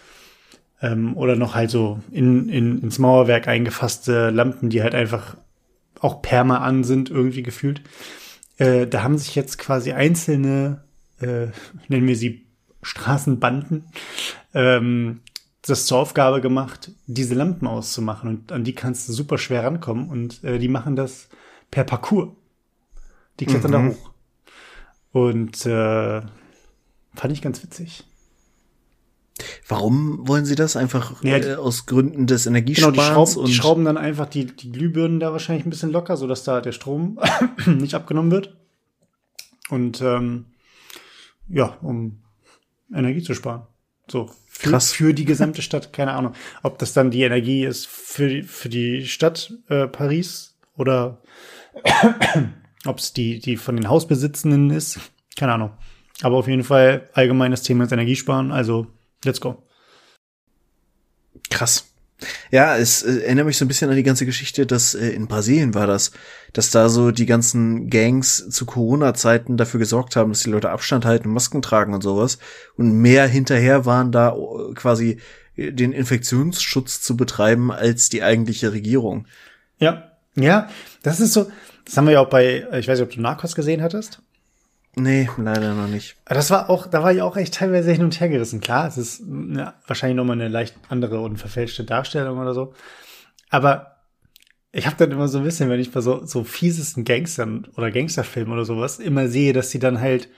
Ähm, oder noch halt so in, in, ins Mauerwerk eingefasste Lampen, die halt einfach auch perma an sind, irgendwie gefühlt. Äh, da haben sich jetzt quasi einzelne, äh, nennen wir sie Straßenbanden, ähm, das zur Aufgabe gemacht, diese Lampen auszumachen. Und an die kannst du super schwer rankommen. Und äh, die machen das per Parcours. Die klettern mhm. da hoch. Und äh, fand ich ganz witzig. Warum wollen sie das? Einfach ja, äh, aus Gründen des Energiesparens? Genau, die schrauben, und die schrauben dann einfach die, die Glühbirnen da wahrscheinlich ein bisschen locker, sodass da der Strom nicht abgenommen wird. Und ähm, ja, um Energie zu sparen. So, für, Krass. für die gesamte Stadt, keine Ahnung. Ob das dann die Energie ist für, für die Stadt äh, Paris oder ob es die, die von den Hausbesitzenden ist, keine Ahnung. Aber auf jeden Fall allgemeines Thema ist Energiesparen, also let's go. Krass. Ja, es äh, erinnert mich so ein bisschen an die ganze Geschichte, dass äh, in Brasilien war das, dass da so die ganzen Gangs zu Corona-Zeiten dafür gesorgt haben, dass die Leute Abstand halten, Masken tragen und sowas. Und mehr hinterher waren da äh, quasi äh, den Infektionsschutz zu betreiben als die eigentliche Regierung. Ja, ja, das ist so, das haben wir ja auch bei, ich weiß nicht, ob du Narcos gesehen hattest. Nee, leider noch nicht. Das war auch, da war ich auch echt teilweise hin und her gerissen. Klar, es ist ja, wahrscheinlich nochmal eine leicht andere und verfälschte Darstellung oder so. Aber ich habe dann immer so ein bisschen, wenn ich bei so, so fiesesten Gangstern oder Gangsterfilmen oder sowas immer sehe, dass sie dann halt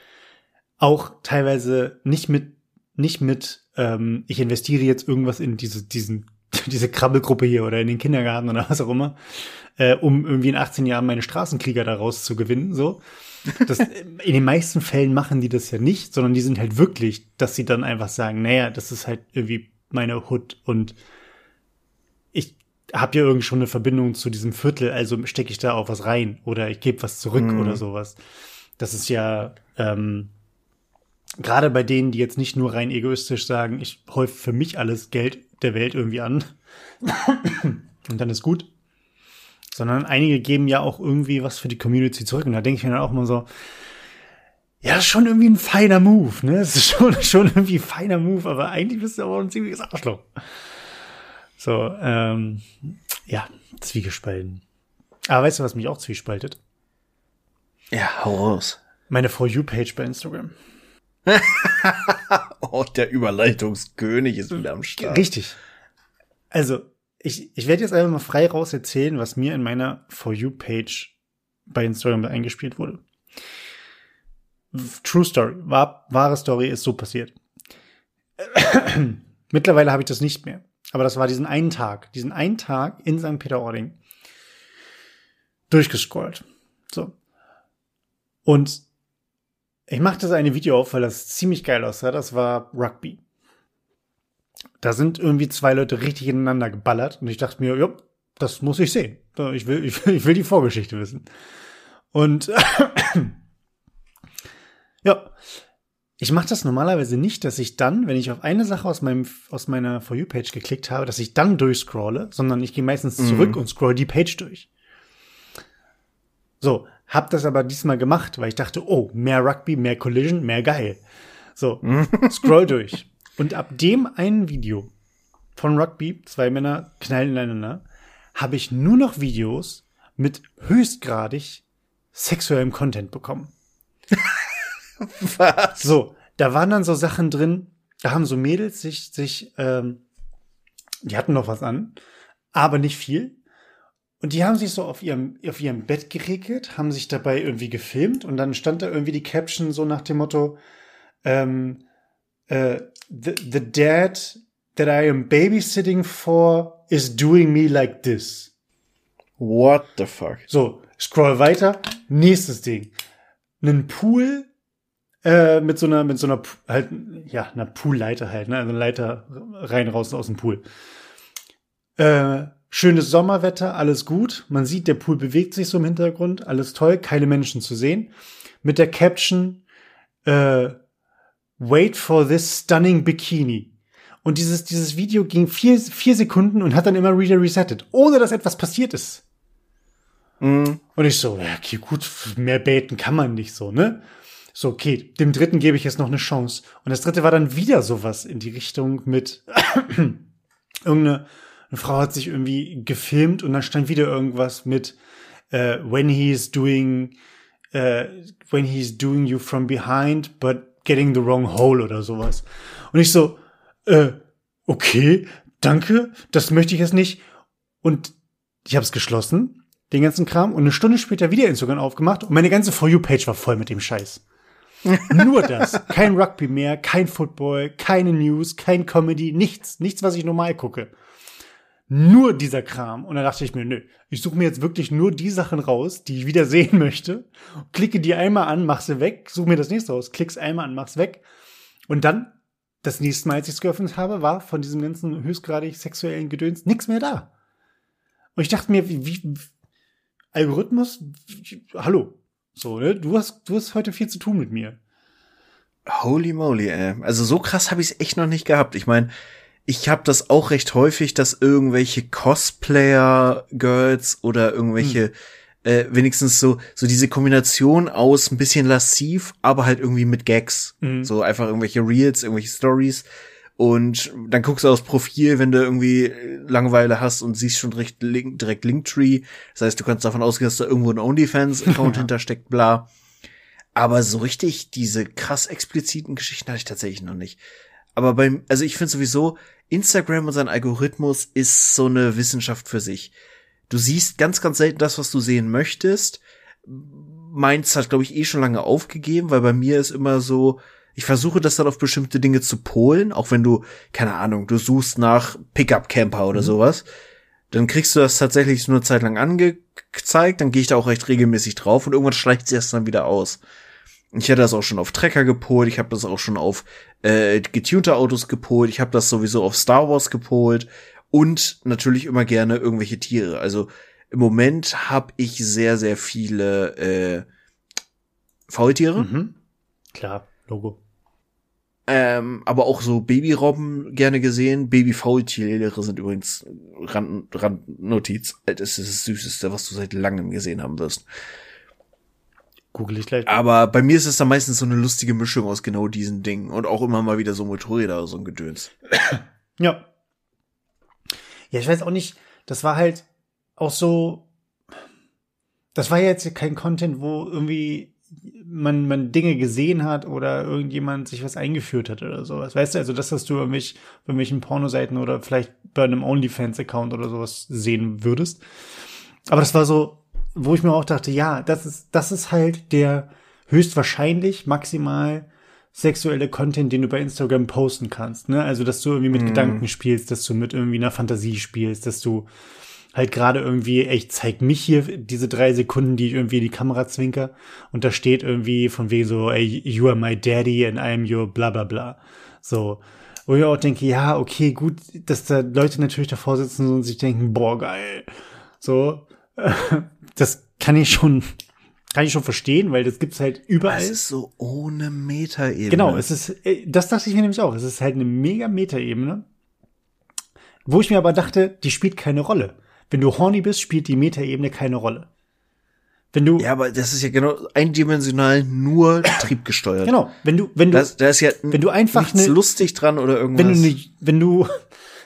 auch teilweise nicht mit, nicht mit, ähm, ich investiere jetzt irgendwas in diese, diesen, diese Krabbelgruppe hier oder in den Kindergarten oder was auch immer, äh, um irgendwie in 18 Jahren meine Straßenkrieger daraus zu gewinnen, so das, in den meisten Fällen machen die das ja nicht, sondern die sind halt wirklich, dass sie dann einfach sagen, naja, das ist halt irgendwie meine Hood und ich habe ja irgendwie schon eine Verbindung zu diesem Viertel, also stecke ich da auch was rein oder ich gebe was zurück mhm. oder sowas. Das ist ja ähm, gerade bei denen, die jetzt nicht nur rein egoistisch sagen, ich häufe für mich alles Geld der Welt irgendwie an und dann ist gut, sondern einige geben ja auch irgendwie was für die Community zurück. Und da denke ich mir dann auch mal so, ja, das ist schon irgendwie ein feiner Move, ne? Es ist schon, schon irgendwie ein feiner Move, aber eigentlich bist du aber ein ziemliches Arschloch. So, ähm, ja, Zwiegespalten. Aber weißt du, was mich auch zwiespaltet? Ja, hau raus. Meine For You-Page bei Instagram. oh, der Überleitungskönig ist wieder am Start. Richtig. Also, ich, ich werde jetzt einfach mal frei raus erzählen, was mir in meiner For You-Page bei Instagram eingespielt wurde. True Story, wahr, wahre Story ist so passiert. Mittlerweile habe ich das nicht mehr. Aber das war diesen einen Tag, diesen einen Tag in St. Peter-Ording durchgescrollt. So. Und ich machte das eine Video auf, weil das ziemlich geil aussah. Das war Rugby da sind irgendwie zwei Leute richtig ineinander geballert und ich dachte mir, ja, das muss ich sehen. Ich will, ich will, ich will die Vorgeschichte wissen. Und ja, ich mache das normalerweise nicht, dass ich dann, wenn ich auf eine Sache aus meinem aus meiner For You Page geklickt habe, dass ich dann durchscrolle, sondern ich gehe meistens mhm. zurück und scroll die Page durch. So, hab das aber diesmal gemacht, weil ich dachte, oh, mehr Rugby, mehr Collision, mehr geil. So, scroll durch. Und ab dem einen Video von Rugby, zwei Männer knallen ineinander, habe ich nur noch Videos mit höchstgradig sexuellem Content bekommen. Was? So, da waren dann so Sachen drin, da haben so Mädels sich, sich, ähm, die hatten noch was an, aber nicht viel. Und die haben sich so auf ihrem, auf ihrem Bett geregelt, haben sich dabei irgendwie gefilmt und dann stand da irgendwie die Caption so nach dem Motto, ähm, äh, the, the dad that I am babysitting for is doing me like this. What the fuck? So, scroll weiter. Nächstes Ding. Einen Pool äh, mit so einer, mit so einer, halt, ja, einer Poolleiter halt, ne? Also eine Leiter rein, raus aus dem Pool. Äh, schönes Sommerwetter, alles gut. Man sieht, der Pool bewegt sich so im Hintergrund, alles toll, keine Menschen zu sehen. Mit der Caption, äh, Wait for this stunning bikini. Und dieses, dieses Video ging vier, vier Sekunden und hat dann immer wieder resettet, ohne dass etwas passiert ist. Mhm. Und ich so, ja, okay, gut, mehr beten kann man nicht so, ne? So, okay, dem dritten gebe ich jetzt noch eine Chance. Und das dritte war dann wieder sowas in die Richtung mit irgendeine eine Frau hat sich irgendwie gefilmt und dann stand wieder irgendwas mit uh, when he's doing, uh, when he's doing you from behind, but getting the wrong hole oder sowas. Und ich so, äh, okay, danke, das möchte ich jetzt nicht. Und ich habe es geschlossen, den ganzen Kram, und eine Stunde später wieder Instagram aufgemacht und meine ganze For You-Page war voll mit dem Scheiß. Nur das. Kein Rugby mehr, kein Football, keine News, kein Comedy, nichts. Nichts, was ich normal gucke. Nur dieser Kram. Und dann dachte ich mir, nö, ich suche mir jetzt wirklich nur die Sachen raus, die ich wieder sehen möchte. Klicke die einmal an, mach sie weg, suche mir das nächste raus, klick's einmal an, mach's weg. Und dann, das nächste Mal, als ich es geöffnet habe, war von diesem ganzen höchstgradig sexuellen Gedöns nichts mehr da. Und ich dachte mir, wie, wie Algorithmus, wie, hallo, so, ne? Du hast, du hast heute viel zu tun mit mir. Holy moly, ey. Also so krass habe ich es echt noch nicht gehabt. Ich meine, ich habe das auch recht häufig, dass irgendwelche Cosplayer-Girls oder irgendwelche hm. äh, wenigstens so so diese Kombination aus ein bisschen lassiv, aber halt irgendwie mit Gags, mhm. so einfach irgendwelche Reels, irgendwelche Stories und dann guckst du aufs Profil, wenn du irgendwie Langeweile hast und siehst schon direkt, Link, direkt Linktree. Das heißt, du kannst davon ausgehen, dass da irgendwo ein OnlyFans-Account hintersteckt, bla. Aber so richtig diese krass expliziten Geschichten hatte ich tatsächlich noch nicht. Aber beim, also ich finde sowieso, Instagram und sein Algorithmus ist so eine Wissenschaft für sich. Du siehst ganz, ganz selten das, was du sehen möchtest. Meins hat, glaube ich, eh schon lange aufgegeben, weil bei mir ist immer so, ich versuche das dann auf bestimmte Dinge zu polen, auch wenn du, keine Ahnung, du suchst nach Pickup Camper oder mhm. sowas. Dann kriegst du das tatsächlich nur eine Zeit lang angezeigt, dann gehe ich da auch recht regelmäßig drauf und irgendwann schleicht sie das dann wieder aus. Ich hatte das auch schon auf Trecker gepolt, ich habe das auch schon auf äh, getunte Autos gepolt, ich habe das sowieso auf Star Wars gepolt und natürlich immer gerne irgendwelche Tiere. Also im Moment habe ich sehr, sehr viele äh, Faultiere. Mhm. Klar, Logo. Ähm, aber auch so Babyrobben gerne gesehen. Babyfaultiere sind übrigens Rand, Randnotiz. Das ist das Süßeste, was du seit langem gesehen haben wirst. Google ich gleich. Aber bei mir ist es dann meistens so eine lustige Mischung aus genau diesen Dingen und auch immer mal wieder so Motorräder oder so ein Gedöns. Ja. Ja, ich weiß auch nicht, das war halt auch so, das war jetzt kein Content, wo irgendwie man, man Dinge gesehen hat oder irgendjemand sich was eingeführt hat oder sowas. Weißt du, also das, was du bei mich, bei irgendwelchen Pornoseiten oder vielleicht bei einem OnlyFans-Account oder sowas sehen würdest. Aber das war so, wo ich mir auch dachte, ja, das ist, das ist halt der höchstwahrscheinlich maximal sexuelle Content, den du bei Instagram posten kannst. Ne? Also, dass du irgendwie mit mm. Gedanken spielst, dass du mit irgendwie einer Fantasie spielst, dass du halt gerade irgendwie, ey, zeig mich hier diese drei Sekunden, die ich irgendwie in die Kamera zwinker. Und da steht irgendwie von wegen so, ey, you are my daddy and I'm your bla bla bla. So. Wo ich auch denke, ja, okay, gut, dass da Leute natürlich davor sitzen und sich denken, boah, geil. So. Das kann ich schon, kann ich schon verstehen, weil das gibt's halt überall. Es ist so ohne Metaebene. Genau, es ist, äh, das dachte ich mir nämlich auch. Es ist halt eine mega Metaebene. Wo ich mir aber dachte, die spielt keine Rolle. Wenn du horny bist, spielt die Metaebene keine Rolle. Wenn du ja, aber das ist ja genau eindimensional nur triebgesteuert. genau, wenn du wenn du das, das ist ja wenn du einfach nichts ne, lustig dran oder irgendwas. Wenn du wenn du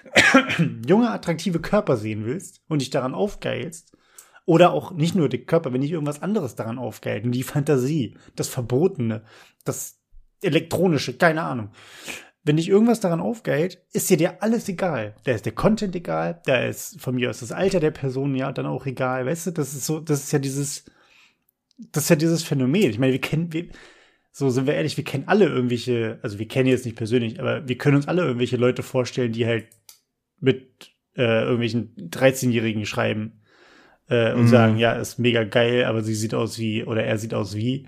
junge attraktive Körper sehen willst und dich daran aufgeilst oder auch nicht nur den Körper, wenn dich irgendwas anderes daran aufgeilt, die Fantasie, das Verbotene, das elektronische, keine Ahnung, wenn dich irgendwas daran aufgeilt, ist dir dir alles egal. Da ist der Content egal, da ist von mir aus das Alter der Person ja dann auch egal. Weißt du, das ist so, das ist ja dieses, das ist ja dieses Phänomen. Ich meine, wir kennen, wir, so sind wir ehrlich, wir kennen alle irgendwelche, also wir kennen jetzt nicht persönlich, aber wir können uns alle irgendwelche Leute vorstellen, die halt mit äh, irgendwelchen 13-Jährigen schreiben äh, und mhm. sagen, ja, ist mega geil, aber sie sieht aus wie, oder er sieht aus wie.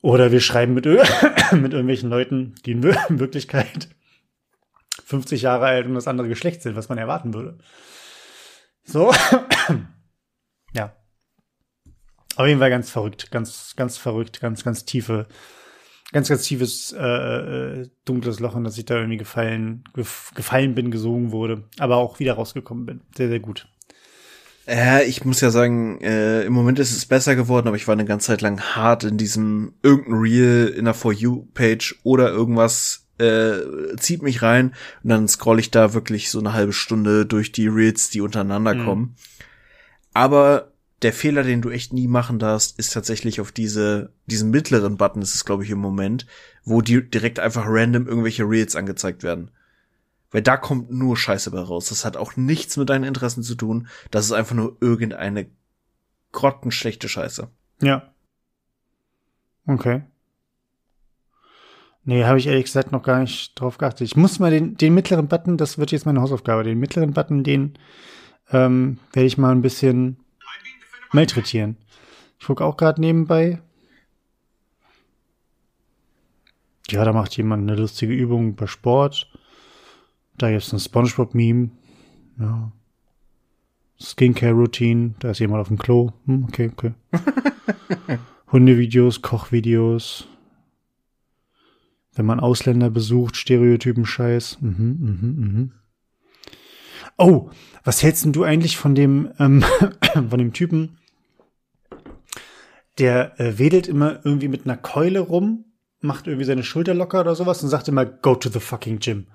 Oder wir schreiben mit, mit irgendwelchen Leuten, die in Wirklichkeit 50 Jahre alt und das andere Geschlecht sind, was man erwarten würde. So. ja. Auf jeden Fall ganz verrückt, ganz, ganz verrückt, ganz, ganz tiefe, ganz, ganz tiefes, äh, äh, dunkles Loch, in das ich da irgendwie gefallen, gefallen bin, gesungen wurde, aber auch wieder rausgekommen bin. Sehr, sehr gut. Ja, ich muss ja sagen, äh, im Moment ist es besser geworden, aber ich war eine ganze Zeit lang hart in diesem irgendein Reel in der For You-Page oder irgendwas äh, zieht mich rein und dann scroll ich da wirklich so eine halbe Stunde durch die Reels, die untereinander mhm. kommen. Aber der Fehler, den du echt nie machen darfst, ist tatsächlich auf diese, diesen mittleren Button, ist es, glaube ich, im Moment, wo die direkt einfach random irgendwelche Reels angezeigt werden. Weil da kommt nur Scheiße bei raus. Das hat auch nichts mit deinen Interessen zu tun. Das ist einfach nur irgendeine grottenschlechte Scheiße. Ja. Okay. Nee, habe ich ehrlich gesagt noch gar nicht drauf geachtet. Ich muss mal den, den mittleren Button, das wird jetzt meine Hausaufgabe, den mittleren Button, den ähm, werde ich mal ein bisschen malträtieren. Ich gucke auch gerade nebenbei. Ja, da macht jemand eine lustige Übung bei Sport. Da gibt's ein Spongebob-Meme. Ja. Skincare-Routine. Da ist jemand auf dem Klo. Hm, okay, okay. Hundevideos, Kochvideos. Wenn man Ausländer besucht, Stereotypen-Scheiß. Mhm, mhm, mhm. Oh, was hältst denn du eigentlich von dem, ähm, von dem Typen, der äh, wedelt immer irgendwie mit einer Keule rum, macht irgendwie seine Schulter locker oder sowas und sagt immer, go to the fucking gym.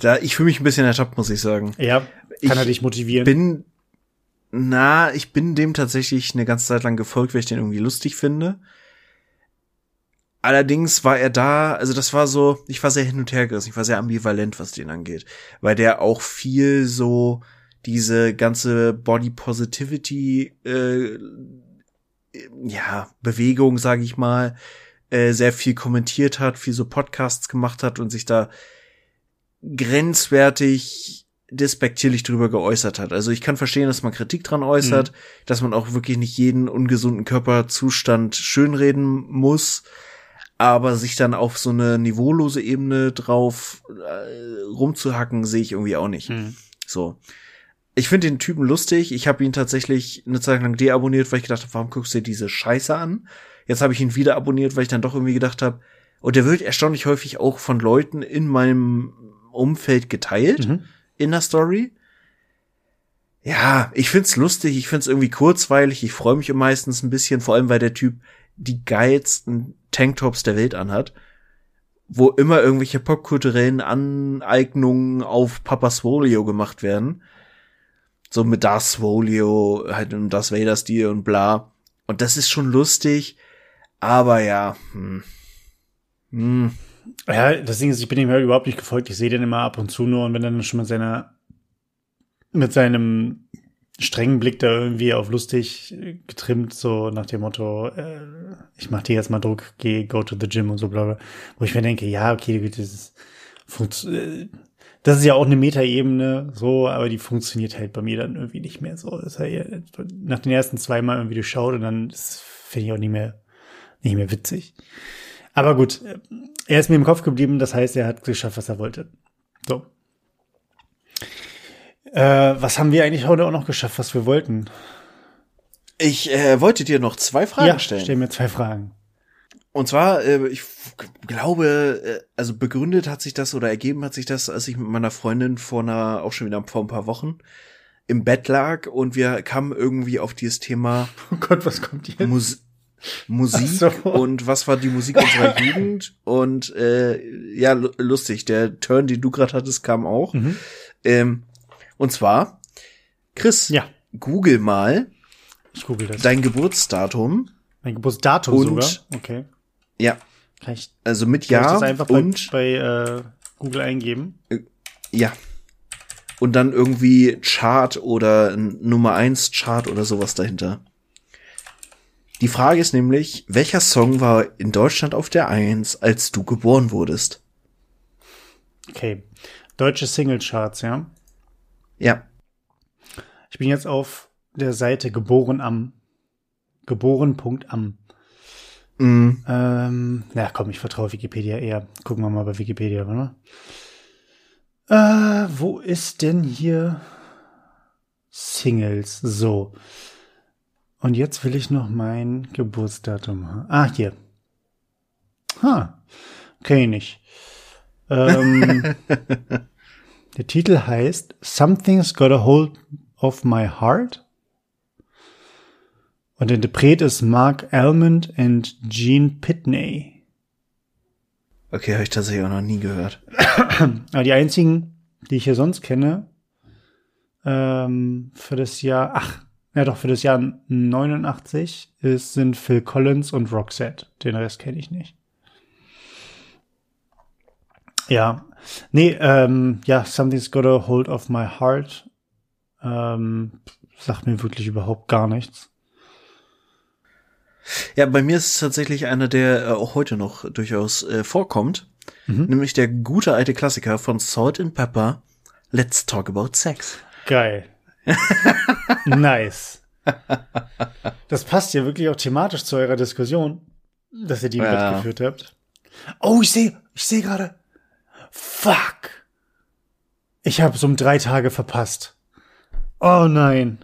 Da, ich fühle mich ein bisschen ertappt, muss ich sagen. Ja, kann ich er dich motivieren? Bin, na, ich bin dem tatsächlich eine ganze Zeit lang gefolgt, weil ich den irgendwie lustig finde. Allerdings war er da, also das war so, ich war sehr hin und her gerissen, ich war sehr ambivalent, was den angeht, weil der auch viel so diese ganze Body Positivity äh, ja Bewegung, sage ich mal, äh, sehr viel kommentiert hat, viel so Podcasts gemacht hat und sich da grenzwertig despektierlich drüber geäußert hat. Also ich kann verstehen, dass man Kritik dran äußert, mhm. dass man auch wirklich nicht jeden ungesunden Körperzustand schönreden muss, aber sich dann auf so eine niveaulose Ebene drauf äh, rumzuhacken, sehe ich irgendwie auch nicht. Mhm. So. Ich finde den Typen lustig. Ich habe ihn tatsächlich eine Zeit lang deabonniert, weil ich gedacht habe, warum guckst du dir diese Scheiße an? Jetzt habe ich ihn wieder abonniert, weil ich dann doch irgendwie gedacht habe, und der wird erstaunlich häufig auch von Leuten in meinem Umfeld geteilt mhm. in der Story. Ja, ich find's lustig, ich find's irgendwie kurzweilig, ich freue mich meistens ein bisschen, vor allem weil der Typ die geilsten Tanktops der Welt anhat, wo immer irgendwelche popkulturellen Aneignungen auf Papa Swolio gemacht werden. So mit Darth Swolio, halt im Darth Vader Stil und bla. Und das ist schon lustig, aber ja, hm. Hm. Ja, das Ding ist, ich bin ihm halt überhaupt nicht gefolgt. Ich sehe den immer ab und zu nur und wenn dann schon mit seiner, mit seinem strengen Blick da irgendwie auf lustig getrimmt, so nach dem Motto, äh, ich mach dir jetzt mal Druck, geh, go to the gym und so, bla, bla. Wo ich mir denke, ja, okay, das ist, das ist ja auch eine Metaebene, so, aber die funktioniert halt bei mir dann irgendwie nicht mehr so. Das heißt, ja, nach den ersten zwei Mal irgendwie durchschaut und dann finde ich auch nicht mehr, nicht mehr witzig. Aber gut, er ist mir im Kopf geblieben, das heißt, er hat geschafft, was er wollte. So. Äh, was haben wir eigentlich heute auch noch geschafft, was wir wollten? Ich äh, wollte dir noch zwei Fragen ja, stellen. Stell mir zwei Fragen. Und zwar, äh, ich glaube, äh, also begründet hat sich das oder ergeben hat sich das, als ich mit meiner Freundin vor einer, auch schon wieder vor ein paar Wochen im Bett lag und wir kamen irgendwie auf dieses Thema. Oh Gott, was kommt hier? Mus Musik so. und was war die Musik unserer Jugend? Und äh, ja lustig der Turn den du gerade hattest kam auch. Mhm. ähm, und zwar Chris ja. Google mal google dein Geburtsdatum. Mein Geburtsdatum und, sogar? Okay. ja. Ich, also mit Jahr einfach und bei, bei äh, Google eingeben? Äh, ja. Und dann irgendwie Chart oder Nummer eins Chart oder sowas dahinter die Frage ist nämlich, welcher Song war in Deutschland auf der Eins, als du geboren wurdest? Okay. Deutsche Singlecharts, ja? Ja. Ich bin jetzt auf der Seite geboren am. Geboren.am. Mm. Ähm, na komm, ich vertraue Wikipedia eher. Gucken wir mal bei Wikipedia, oder? Äh, wo ist denn hier Singles? So. Und jetzt will ich noch mein Geburtsdatum haben. Ah, hier. Ha. Okay, nicht. Ähm, der Titel heißt Something's Got a Hold of My Heart. Und der Interpret ist Mark Almond und Gene Pitney. Okay, habe ich tatsächlich auch noch nie gehört. Aber die einzigen, die ich hier sonst kenne, ähm, für das Jahr, ach, ja doch, für das Jahr 89 ist, sind Phil Collins und Roxette. Den Rest kenne ich nicht. Ja, nee, ähm, ja, Something's Got a Hold of My Heart ähm, sagt mir wirklich überhaupt gar nichts. Ja, bei mir ist es tatsächlich einer, der äh, auch heute noch durchaus äh, vorkommt. Mhm. Nämlich der gute alte Klassiker von Salt and Pepper, Let's Talk About Sex. Geil. nice. Das passt ja wirklich auch thematisch zu eurer Diskussion, dass ihr die ja. mitgeführt habt. Oh, ich sehe, ich sehe gerade. Fuck. Ich habe es um drei Tage verpasst. Oh nein.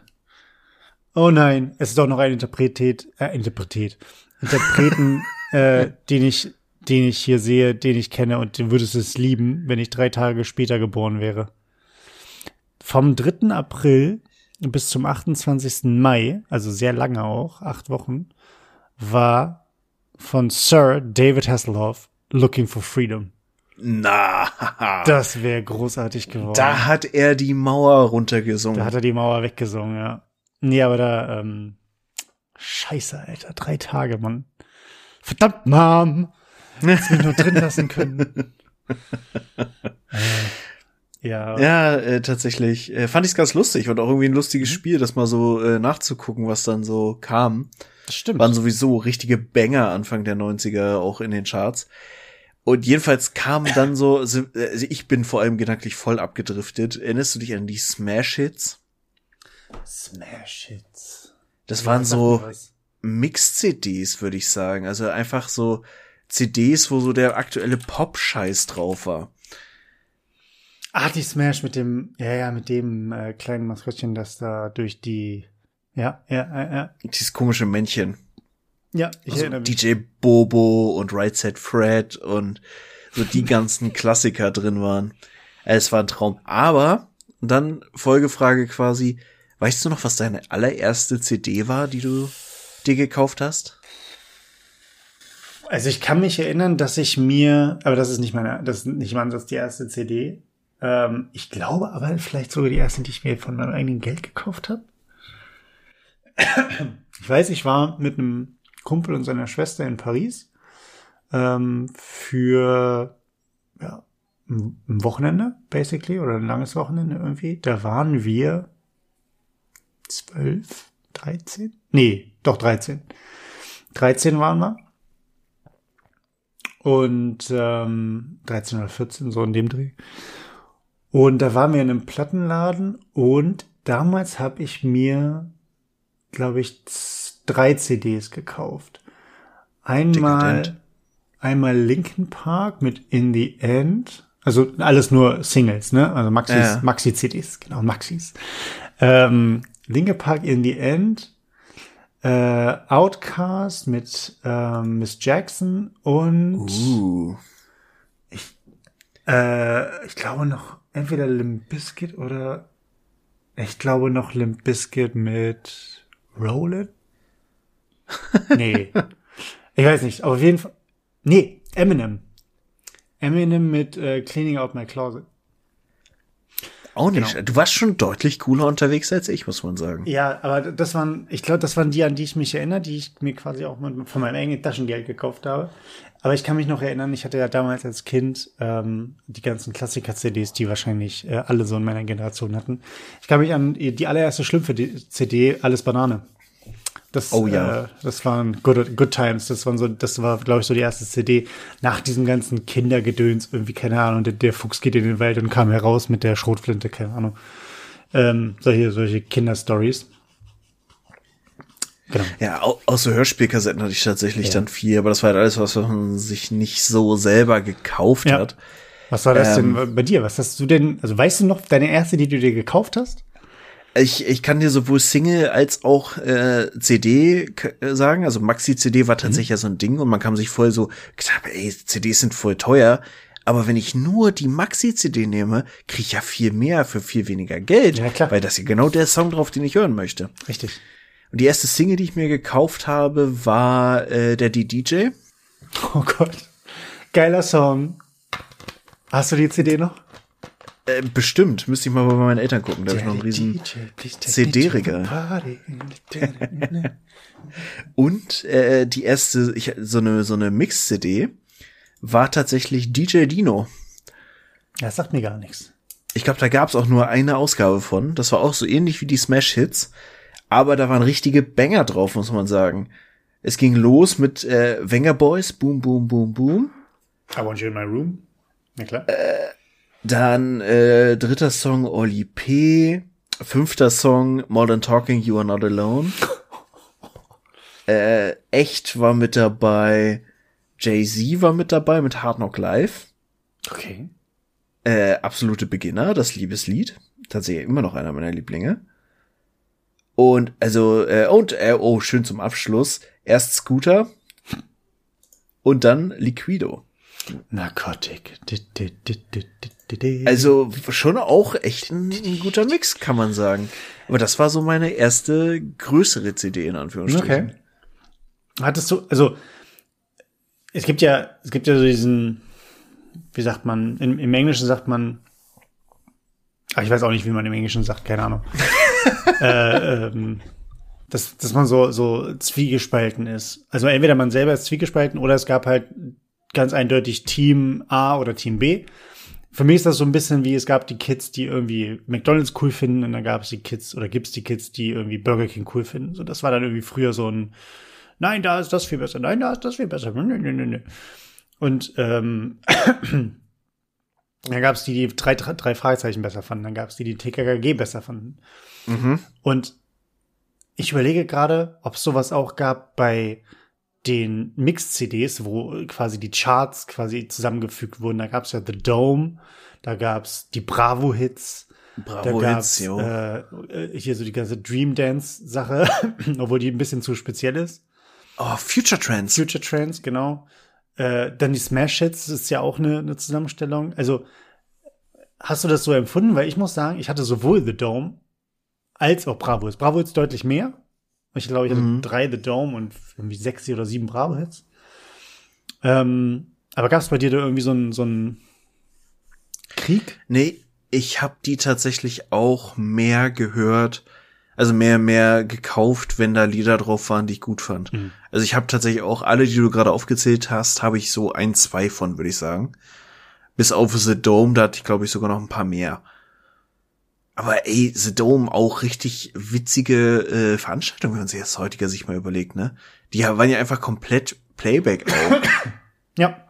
Oh nein. Es ist doch noch ein Interpretet, äh, Interpretet. Interpreten, äh, den ich, den ich hier sehe, den ich kenne und den würdest du es lieben, wenn ich drei Tage später geboren wäre. Vom 3. April bis zum 28. Mai, also sehr lange auch, acht Wochen, war von Sir David Hasselhoff Looking for Freedom. Na, das wäre großartig geworden. Da hat er die Mauer runtergesungen. Da hat er die Mauer weggesungen, ja. Nee, aber da, ähm, scheiße, Alter, drei Tage, Mann. Verdammt, Mom! Hättest mich nur drin lassen können. äh, ja. Ja, äh, tatsächlich. Äh, fand ich es ganz lustig und auch irgendwie ein lustiges mhm. Spiel, das mal so äh, nachzugucken, was dann so kam. Das stimmt. Waren sowieso richtige Banger Anfang der 90er auch in den Charts. Und jedenfalls kam dann so, also ich bin vor allem gedanklich voll abgedriftet. Erinnerst du dich an die Smash Hits? Smash Hits. Das waren so Mix-CDs, würde ich sagen. Also einfach so CDs, wo so der aktuelle Pop-Scheiß drauf war. Ah, die Smash mit dem, ja, ja, mit dem äh, kleinen Maskottchen, das da durch die, ja, ja, ja, ja. Dieses komische Männchen. Ja, ich also erinnere mich. DJ Bobo und Right Set Fred und so die ganzen Klassiker drin waren. Es war ein Traum. Aber dann Folgefrage quasi, weißt du noch, was deine allererste CD war, die du dir gekauft hast? Also ich kann mich erinnern, dass ich mir, aber das ist nicht meine, das ist nicht mal das die erste CD. Ähm, ich glaube aber vielleicht sogar die erste, die ich mir von meinem eigenen Geld gekauft habe. Ich weiß, ich war mit einem Kumpel und seiner Schwester in Paris ähm, für ja, ein Wochenende, basically, oder ein langes Wochenende irgendwie. Da waren wir zwölf, dreizehn? Nee, doch dreizehn. Dreizehn waren wir. Und ähm, 13 oder 14, so in dem Dreh. Und da waren wir in einem Plattenladen und damals habe ich mir, glaube ich, drei CDs gekauft. Einmal, einmal Linkin Park mit In the End. Also alles nur Singles, ne? Also Maxis, ja. Maxi-CDs, genau, Maxis. Ähm, Linkin Park In the End, äh, Outcast mit ähm, Miss Jackson und uh. ich, äh, ich glaube noch entweder Limp Bizkit oder ich glaube noch Limp Bizkit mit Roll It nee. Ich weiß nicht, aber auf jeden Fall. Nee, Eminem. Eminem mit äh, Cleaning Out My Closet. Auch nicht. Genau. Du warst schon deutlich cooler unterwegs als ich, muss man sagen. Ja, aber das waren, ich glaube, das waren die, an die ich mich erinnere, die ich mir quasi auch von meinem eigenen Taschengeld gekauft habe. Aber ich kann mich noch erinnern, ich hatte ja damals als Kind ähm, die ganzen Klassiker-CDs, die wahrscheinlich äh, alle so in meiner Generation hatten. Ich kann mich an die allererste Schlümpfe-CD, Alles Banane. Das, oh ja. Äh, das waren Good, Good Times. Das waren so, das war, glaube ich, so die erste CD nach diesem ganzen Kindergedöns. Irgendwie, keine Ahnung, der, der Fuchs geht in den Wald und kam heraus mit der Schrotflinte, keine Ahnung. Ähm, solche, solche Kinderstories. Genau. Ja, außer Hörspielkassetten hatte ich tatsächlich ja. dann vier, aber das war halt alles, was man sich nicht so selber gekauft ja. hat. Was war das ähm, denn bei dir? Was hast du denn, also weißt du noch deine erste, die du dir gekauft hast? Ich, ich kann dir sowohl Single als auch äh, CD äh, sagen. Also Maxi-CD war tatsächlich mhm. ja so ein Ding und man kam sich voll so gesagt, ey, CDs sind voll teuer. Aber wenn ich nur die Maxi-CD nehme, kriege ich ja viel mehr für viel weniger Geld. Ja, klar. Weil das ist ja genau der Song drauf, den ich hören möchte. Richtig. Und die erste Single, die ich mir gekauft habe, war äh, der DJ. Oh Gott. Geiler Song. Hast du die CD noch? Äh, bestimmt, müsste ich mal bei meinen Eltern gucken. Da habe ich noch einen riesen CD-Regal. Und äh, die erste, ich, so eine so eine Mix-CD war tatsächlich DJ Dino. Das sagt mir gar nichts. Ich glaube, da gab's auch nur eine Ausgabe von. Das war auch so ähnlich wie die Smash-Hits, aber da waren richtige Banger drauf, muss man sagen. Es ging los mit äh, Wenger Boys, Boom, Boom, Boom, Boom. I want you in my room. Na klar. Äh, dann äh, dritter Song Oli P. Fünfter Song Modern Talking, You Are Not Alone. äh, echt war mit dabei. Jay-Z war mit dabei mit Hard Knock Live. Okay. Äh, absolute Beginner, das Liebeslied. Tatsächlich immer noch einer meiner Lieblinge. Und also, äh, und, äh, oh, schön zum Abschluss. Erst Scooter und dann Liquido. Narcotic. Also schon auch echt ein, ein, guter Mix, kann man sagen. Aber das war so meine erste größere CD in Anführungsstrichen. Okay. Hattest du, also es gibt ja, es gibt ja so diesen, wie sagt man, im, im Englischen sagt man, ach, ich weiß auch nicht, wie man im Englischen sagt, keine Ahnung. äh, ähm, dass, dass man so, so zwiegespalten ist. Also entweder man selber ist zwiegespalten oder es gab halt ganz eindeutig Team A oder Team B. Für mich ist das so ein bisschen wie, es gab die Kids, die irgendwie McDonalds cool finden und dann gab es die Kids oder gibt's die Kids, die irgendwie Burger King cool finden. So, das war dann irgendwie früher so ein, nein, da ist das viel besser, nein, da ist das viel besser. Nö, nö, nö, nö. Und ähm, dann gab es die, die drei, drei Fragezeichen besser fanden, dann gab es die, die TKKG besser fanden. Mhm. Und ich überlege gerade, ob es sowas auch gab bei den Mix-CDs, wo quasi die Charts quasi zusammengefügt wurden. Da gab es ja The Dome, da gab es die Bravo-Hits, Bravo da gab's, Hits, äh, hier so die ganze Dream Dance-Sache, obwohl die ein bisschen zu speziell ist. Oh, Future Trends. Future Trends, genau. Äh, dann die Smash Hits ist ja auch eine, eine Zusammenstellung. Also, hast du das so empfunden? Weil ich muss sagen, ich hatte sowohl The Dome als auch Bravo Hits. Bravo Hits deutlich mehr. Ich glaube, ich hatte mhm. drei The Dome und irgendwie sechs oder sieben Bravo Hits. Ähm, aber gab es bei dir da irgendwie so ein, so ein Krieg? Nee, ich habe die tatsächlich auch mehr gehört, also mehr, mehr gekauft, wenn da Lieder drauf waren, die ich gut fand. Mhm. Also ich habe tatsächlich auch alle, die du gerade aufgezählt hast, habe ich so ein, zwei von, würde ich sagen. Bis auf The Dome, da hatte ich, glaube ich, sogar noch ein paar mehr. Aber ey, The Dome auch richtig witzige äh, Veranstaltung, wenn man sich das heutiger sich mal überlegt, ne? Die waren ja einfach komplett Playback auch. ja.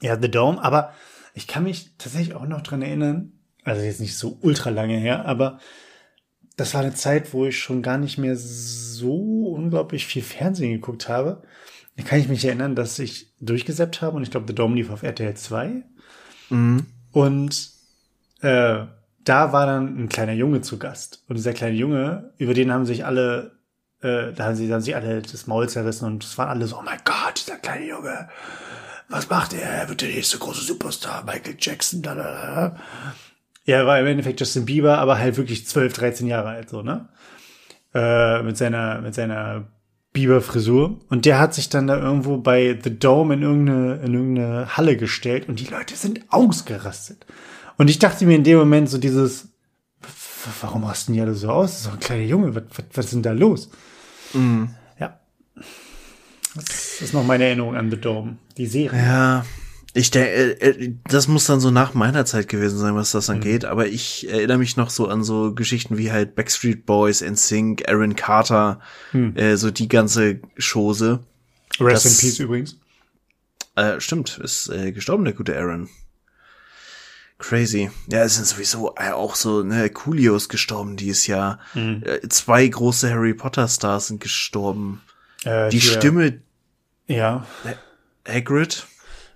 Ja, The Dome, aber ich kann mich tatsächlich auch noch dran erinnern, also jetzt nicht so ultra lange her, aber das war eine Zeit, wo ich schon gar nicht mehr so unglaublich viel Fernsehen geguckt habe. Da kann ich mich erinnern, dass ich durchgesäppt habe und ich glaube, The Dome lief auf RTL 2. Mhm. Und äh, da war dann ein kleiner Junge zu Gast. Und dieser kleine Junge, über den haben sich alle, äh, da haben sie dann sich alle das Maul zerrissen und es waren alle so, oh mein Gott, dieser kleine Junge, was macht er? Er wird der nächste große Superstar, Michael Jackson, da, da, da. Ja, er war im Endeffekt Justin Bieber, aber halt wirklich 12, 13 Jahre alt, so, ne? Äh, mit seiner, mit seiner Bieber-Frisur. Und der hat sich dann da irgendwo bei The Dome in irgendeine, in irgendeine Halle gestellt und die Leute sind ausgerastet. Und ich dachte mir in dem Moment so dieses, warum rasten die alle so aus? Doch ein kleiner Junge, was, was, was ist denn da los? Mhm. Ja. Das ist noch meine Erinnerung an The Dome, die Serie. Ja, ich denke, äh, äh, das muss dann so nach meiner Zeit gewesen sein, was das angeht. Mhm. Aber ich erinnere mich noch so an so Geschichten wie halt Backstreet Boys, NSYNC, Aaron Carter, mhm. äh, so die ganze Chose. Rest das, in Peace übrigens. Äh, stimmt, ist äh, gestorben, der gute Aaron. Crazy. Ja, es sind sowieso äh, auch so, ne, Coolio ist gestorben dieses Jahr. Mhm. Äh, zwei große Harry Potter Stars sind gestorben. Äh, die hier, Stimme. Ja. Hagrid.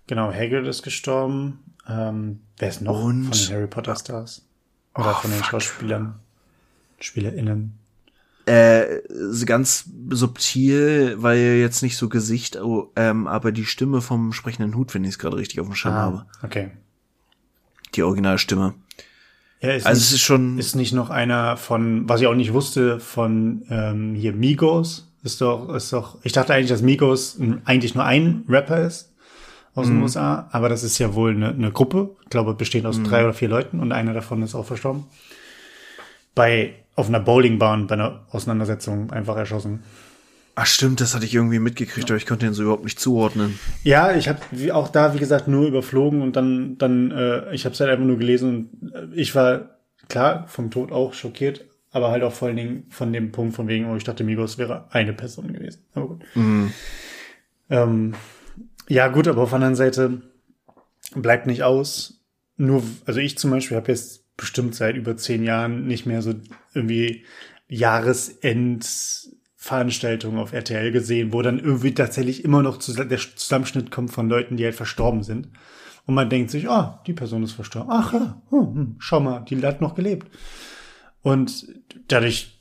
Genau, Hagrid ist gestorben. Ähm, wer ist noch Und? von den Harry Potter Stars? Oder oh, von den fuck. Schauspielern? SpielerInnen? Äh, ganz subtil, weil jetzt nicht so Gesicht, oh, ähm, aber die Stimme vom sprechenden Hut, wenn ich es gerade richtig auf dem Schirm ah, habe. Okay. Die Originalstimme. Ja, ist also nicht, es ist schon. Ist nicht noch einer von, was ich auch nicht wusste, von ähm, hier Migos. Ist doch, ist doch. Ich dachte eigentlich, dass Migos eigentlich nur ein Rapper ist. aus den USA, aber das ist ja wohl eine, eine Gruppe, ich glaube, bestehend aus drei oder vier Leuten und einer davon ist auch verstorben. Bei, auf einer Bowlingbahn bei einer Auseinandersetzung einfach erschossen. Ach stimmt, das hatte ich irgendwie mitgekriegt, aber ich konnte den so überhaupt nicht zuordnen. Ja, ich habe auch da, wie gesagt, nur überflogen und dann, dann, äh, ich habe es halt einfach nur gelesen und äh, ich war klar vom Tod auch schockiert, aber halt auch vor allen Dingen von dem Punkt von wegen, oh, ich dachte, Migos wäre eine Person gewesen. Aber gut. Ähm, ja, gut, aber auf der anderen Seite bleibt nicht aus. Nur, also ich zum Beispiel habe jetzt bestimmt seit über zehn Jahren nicht mehr so irgendwie Jahresendveranstaltungen auf RTL gesehen, wo dann irgendwie tatsächlich immer noch zus- der Zusammenschnitt kommt von Leuten, die halt verstorben sind. Und man denkt sich, ah, die Person ist verstorben. Ach ja, hm, hm, schau mal, die hat noch gelebt. Und dadurch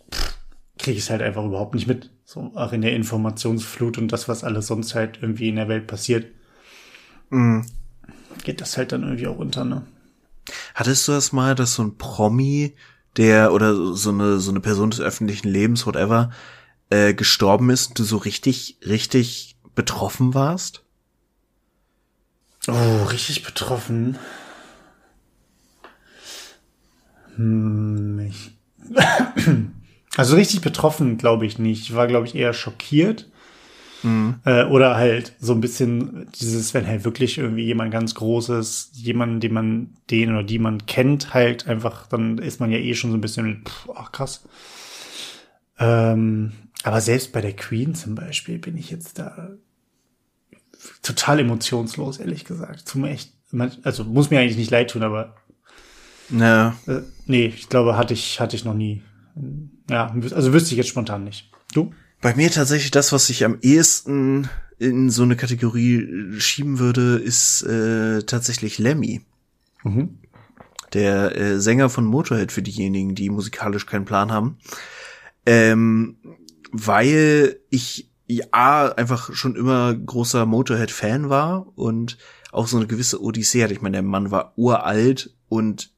kriege ich es halt einfach überhaupt nicht mit. So auch in der Informationsflut und das, was alles sonst halt irgendwie in der Welt passiert, geht das halt dann irgendwie auch unter, ne? Hattest du das mal, dass so ein Promi, der oder so eine so eine Person des öffentlichen Lebens, whatever, äh, gestorben ist und du so richtig, richtig betroffen warst? Oh, richtig betroffen. Hm, ich also richtig betroffen, glaube ich nicht. Ich war, glaube ich, eher schockiert. Äh, oder halt so ein bisschen dieses, wenn halt wirklich irgendwie jemand ganz Großes, jemand, den man, den oder die man kennt, halt einfach, dann ist man ja eh schon so ein bisschen, pff, ach krass. Ähm, aber selbst bei der Queen zum Beispiel bin ich jetzt da total emotionslos, ehrlich gesagt. Zum echt, also muss mir eigentlich nicht leid tun, aber Ja. äh, nee, ich glaube, hatte ich, hatte ich noch nie. Ja, also wüsste ich jetzt spontan nicht. Du? Bei mir tatsächlich das, was ich am ehesten in so eine Kategorie schieben würde, ist äh, tatsächlich Lemmy. Der äh, Sänger von Motorhead für diejenigen, die musikalisch keinen Plan haben. Ähm, weil ich ja einfach schon immer großer Motorhead-Fan war und auch so eine gewisse Odyssee hatte. Ich meine, der Mann war uralt und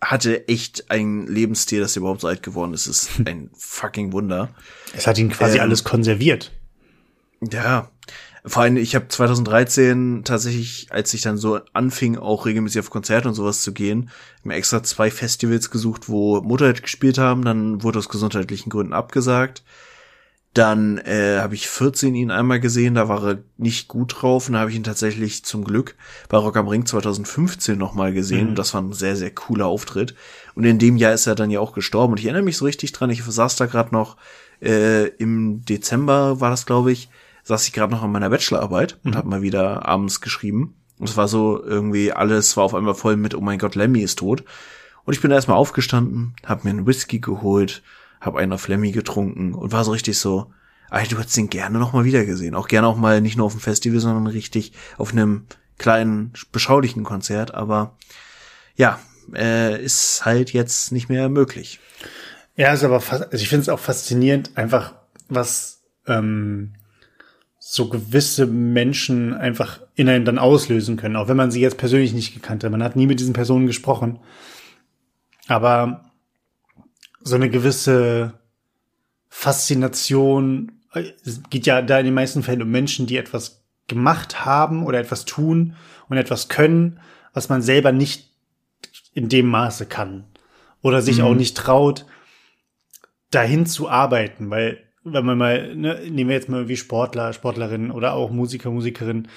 hatte echt ein Lebensstil, dass er überhaupt so alt geworden ist. Es ist ein fucking Wunder. Es hat ihn quasi Ähm, alles konserviert. Ja, vor allem, ich habe 2013 tatsächlich, als ich dann so anfing, auch regelmäßig auf Konzerte und sowas zu gehen, mir extra zwei Festivals gesucht, wo Motorhead gespielt haben, dann wurde aus gesundheitlichen Gründen abgesagt. Dann äh, habe ich 14 ihn einmal gesehen, da war er nicht gut drauf und da habe ich ihn tatsächlich zum Glück bei Rock am Ring 2015 nochmal gesehen. Und das war ein sehr, sehr cooler Auftritt. Und in dem Jahr ist er dann ja auch gestorben. Und ich erinnere mich so richtig dran, ich saß da gerade noch äh, im Dezember, war das, glaube ich, saß ich gerade noch an meiner Bachelorarbeit und habe mal wieder abends geschrieben. Und es war so irgendwie, alles war auf einmal voll mit, oh mein Gott, Lemmy ist tot. Und ich bin erstmal aufgestanden, habe mir einen Whisky geholt, habe einen auf Lemmy getrunken und war so richtig so, ey, du hättest den gerne noch mal wieder gesehen. Auch gerne auch mal nicht nur auf dem Festival, sondern richtig auf einem kleinen, beschaulichen Konzert. Aber ja, äh, ist halt jetzt nicht mehr möglich. Ja, ist aber also ich finde es auch faszinierend, einfach was ähm, so gewisse Menschen einfach in einem dann auslösen können, auch wenn man sie jetzt persönlich nicht gekannt hat. Man hat nie mit diesen Personen gesprochen. Aber so eine gewisse Faszination, äh, geht ja da in den meisten Fällen um Menschen, die etwas gemacht haben oder etwas tun und etwas können, was man selber nicht in dem Maße kann. Oder sich auch nicht traut, dahin zu arbeiten, weil wenn man mal, ne, nehmen wir jetzt mal wie Sportler, Sportlerinnen oder auch Musiker, Musikerinnen,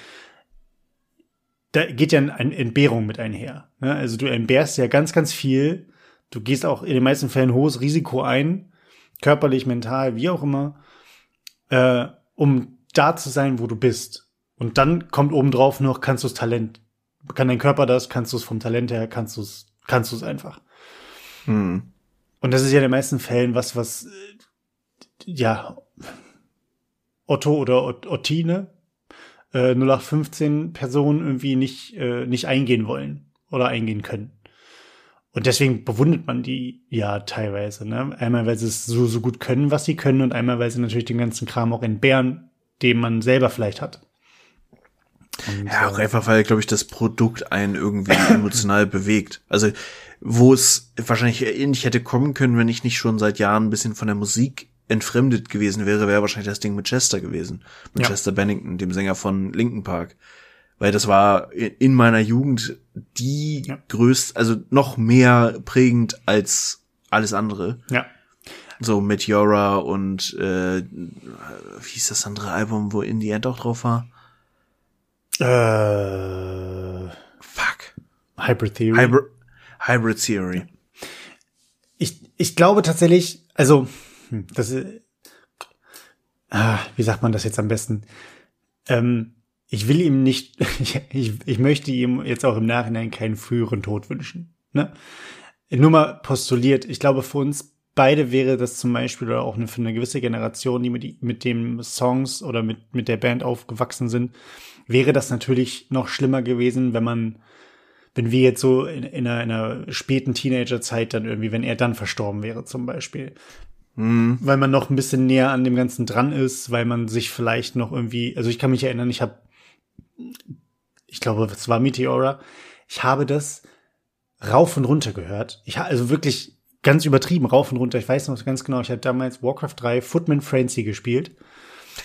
da geht ja eine Entbehrung mit einher. Ne? Also du entbehrst ja ganz, ganz viel. Du gehst auch in den meisten Fällen hohes Risiko ein, körperlich, mental, wie auch immer, äh, um da zu sein, wo du bist. Und dann kommt obendrauf noch, kannst du das Talent. Kann dein Körper das, kannst du es vom Talent her, kannst du es, kannst du es einfach. Hm. Und das ist ja in den meisten Fällen was, was, ja, Otto oder Ot- Ottine, äh, 0815 Personen irgendwie nicht, äh, nicht eingehen wollen oder eingehen können. Und deswegen bewundert man die ja teilweise, ne? Einmal, weil sie es so, so gut können, was sie können, und einmal, weil sie natürlich den ganzen Kram auch entbehren, den man selber vielleicht hat. Und, Ja, auch einfach, weil, glaube ich, das Produkt einen irgendwie emotional bewegt. Also, wo es wahrscheinlich ähnlich hätte kommen können, wenn ich nicht schon seit Jahren ein bisschen von der Musik entfremdet gewesen wäre, wäre wahrscheinlich das Ding mit Chester gewesen. Mit Ja. Chester Bennington, dem Sänger von Linkin Park. Weil das war in meiner Jugend die Ja. größte, also noch mehr prägend als alles andere. Ja. So Meteora und äh, wie hieß das andere Album, wo In the End auch drauf war? Äh, Fuck. Hybrid Theory. Hybrid, Hybrid Theory. Ich, ich glaube tatsächlich, also, das ist, ah, wie sagt man das jetzt am besten? Ähm, ich will ihm nicht, ich, ich, möchte ihm jetzt auch im Nachhinein keinen früheren Tod wünschen. Ne? Nur mal postuliert, ich glaube, für uns beide wäre das zum Beispiel oder auch für eine gewisse Generation, die mit, mit dem Songs oder mit, mit der Band aufgewachsen sind, wäre das natürlich noch schlimmer gewesen, wenn man wenn wir jetzt so in, in, einer, in einer späten Teenagerzeit dann irgendwie, wenn er dann verstorben wäre zum Beispiel. Hm. Weil man noch ein bisschen näher an dem Ganzen dran ist, weil man sich vielleicht noch irgendwie, also ich kann mich erinnern, ich habe, ich glaube, es war Meteora, ich habe das rauf und runter gehört. Ich habe also wirklich ganz übertrieben rauf und runter. Ich weiß noch ganz genau, ich hatte damals Warcraft 3 Footman Frenzy gespielt.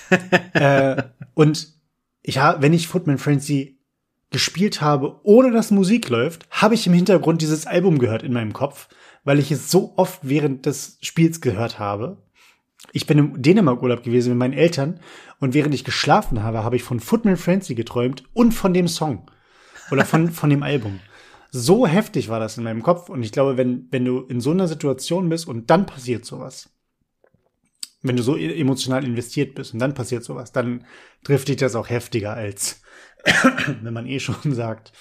äh, und ich habe, wenn ich Footman Frenzy gespielt habe, ohne dass Musik läuft, habe ich im Hintergrund dieses Album gehört in meinem Kopf, weil ich es so oft während des Spiels gehört habe. Ich bin im Dänemark-Urlaub gewesen mit meinen Eltern und während ich geschlafen habe, habe ich von Footman Frenzy geträumt und von dem Song oder von, von dem Album. So heftig war das in meinem Kopf und ich glaube, wenn, wenn du in so einer Situation bist und dann passiert sowas, wenn du so e- emotional investiert bist und dann passiert sowas, dann trifft dich das auch heftiger als wenn man eh schon sagt,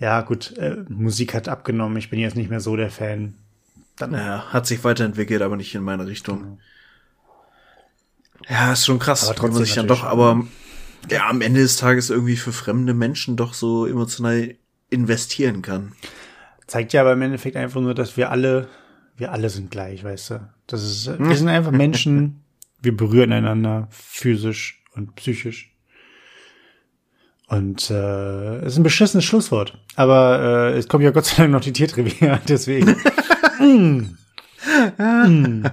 ja gut, äh, Musik hat abgenommen, ich bin jetzt nicht mehr so der Fan. Dann, Ja, hat sich weiterentwickelt, aber nicht in meine Richtung. Ja, ist schon krass, Aber wie man trotzdem sich dann doch, aber ja, am Ende des Tages irgendwie für fremde Menschen doch so emotional investieren kann. Zeigt ja aber im Endeffekt einfach nur, dass wir alle, wir alle sind gleich, weißt du. Das ist, wir sind einfach Menschen, wir berühren einander physisch und psychisch. Und äh, ist ein beschissenes Schlusswort. Aber äh, es kommt ja Gott sei Dank noch die Tiertrivia, deswegen. Mm. Mm.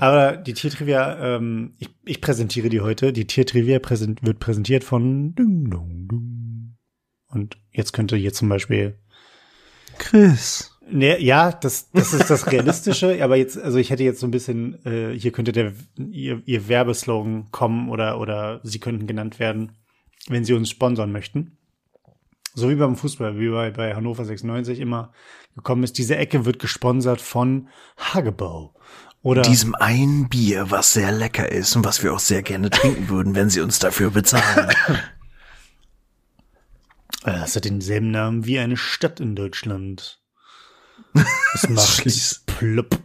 Aber die Tiertrivia, ähm, ich, ich präsentiere die heute. Die Tiertrivia präsent, wird präsentiert von Ding Dong Dong. Und jetzt könnte hier zum Beispiel Chris. Nee, ja, das, das ist das Realistische, aber jetzt, also ich hätte jetzt so ein bisschen, äh, hier könnte der ihr, ihr Werbeslogan kommen oder, oder sie könnten genannt werden, wenn sie uns sponsern möchten. So wie beim Fußball, wie bei, bei Hannover 96 immer gekommen ist, diese Ecke wird gesponsert von Hagebau. Oder Diesem einen Bier, was sehr lecker ist und was wir auch sehr gerne trinken würden, wenn sie uns dafür bezahlen. äh, das hat denselben Namen wie eine Stadt in Deutschland. Es macht plopp.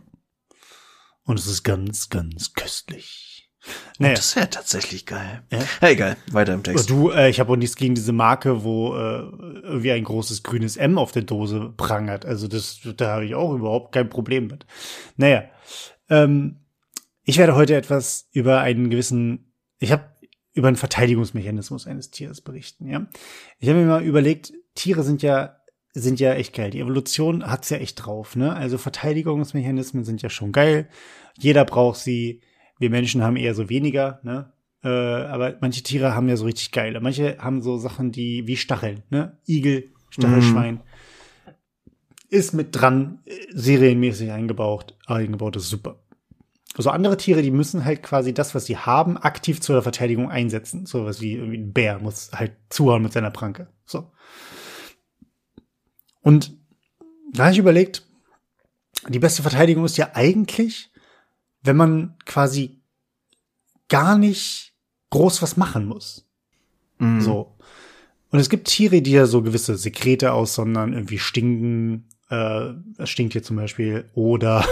Und es ist ganz, ganz köstlich. Naja. Das wäre tatsächlich geil. Ja. Ja, egal, weiter im Text. Du, äh, ich habe auch nichts gegen diese Marke, wo äh, irgendwie ein großes grünes M auf der Dose prangert. Also das, da habe ich auch überhaupt kein Problem mit. Naja, ähm, ich werde heute etwas über einen gewissen, ich habe über einen Verteidigungsmechanismus eines Tieres berichten. Ja, ich habe mir mal überlegt, Tiere sind ja sind ja echt geil. Die Evolution hat's ja echt drauf. Ne? Also Verteidigungsmechanismen sind ja schon geil. Jeder braucht sie. Wir Menschen haben eher so weniger. Ne? Äh, aber manche Tiere haben ja so richtig geile. Manche haben so Sachen, die wie Stacheln, ne? Igel, Stachelschwein. Ist mit dran, äh, serienmäßig eingebaut. Eingebaut ist super. So andere Tiere, die müssen halt quasi das, was sie haben, aktiv zur Verteidigung einsetzen. So was wie irgendwie ein Bär muss halt zuhauen mit seiner Pranke. So. Und da habe ich überlegt, die beste Verteidigung ist ja eigentlich, wenn man quasi gar nicht groß was machen muss. Mhm. So. Und es gibt Tiere, die ja so gewisse Sekrete aussondern, irgendwie stinken. Äh, es stinkt hier zum Beispiel. Oder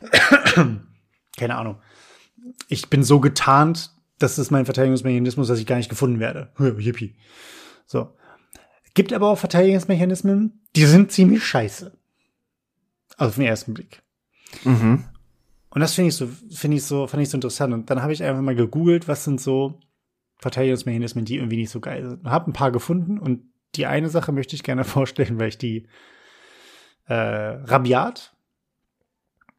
keine Ahnung. Ich bin so getarnt, das ist mein Verteidigungsmechanismus, dass ich gar nicht gefunden werde. Yippie. So. Gibt aber auch Verteidigungsmechanismen, die sind ziemlich scheiße. Also auf den ersten Blick. Mhm. Und das finde ich so, finde ich so, fand ich so interessant. Und dann habe ich einfach mal gegoogelt, was sind so Verteidigungsmechanismen, die irgendwie nicht so geil sind. Habe ein paar gefunden und die eine Sache möchte ich gerne vorstellen, weil ich die äh, rabiat,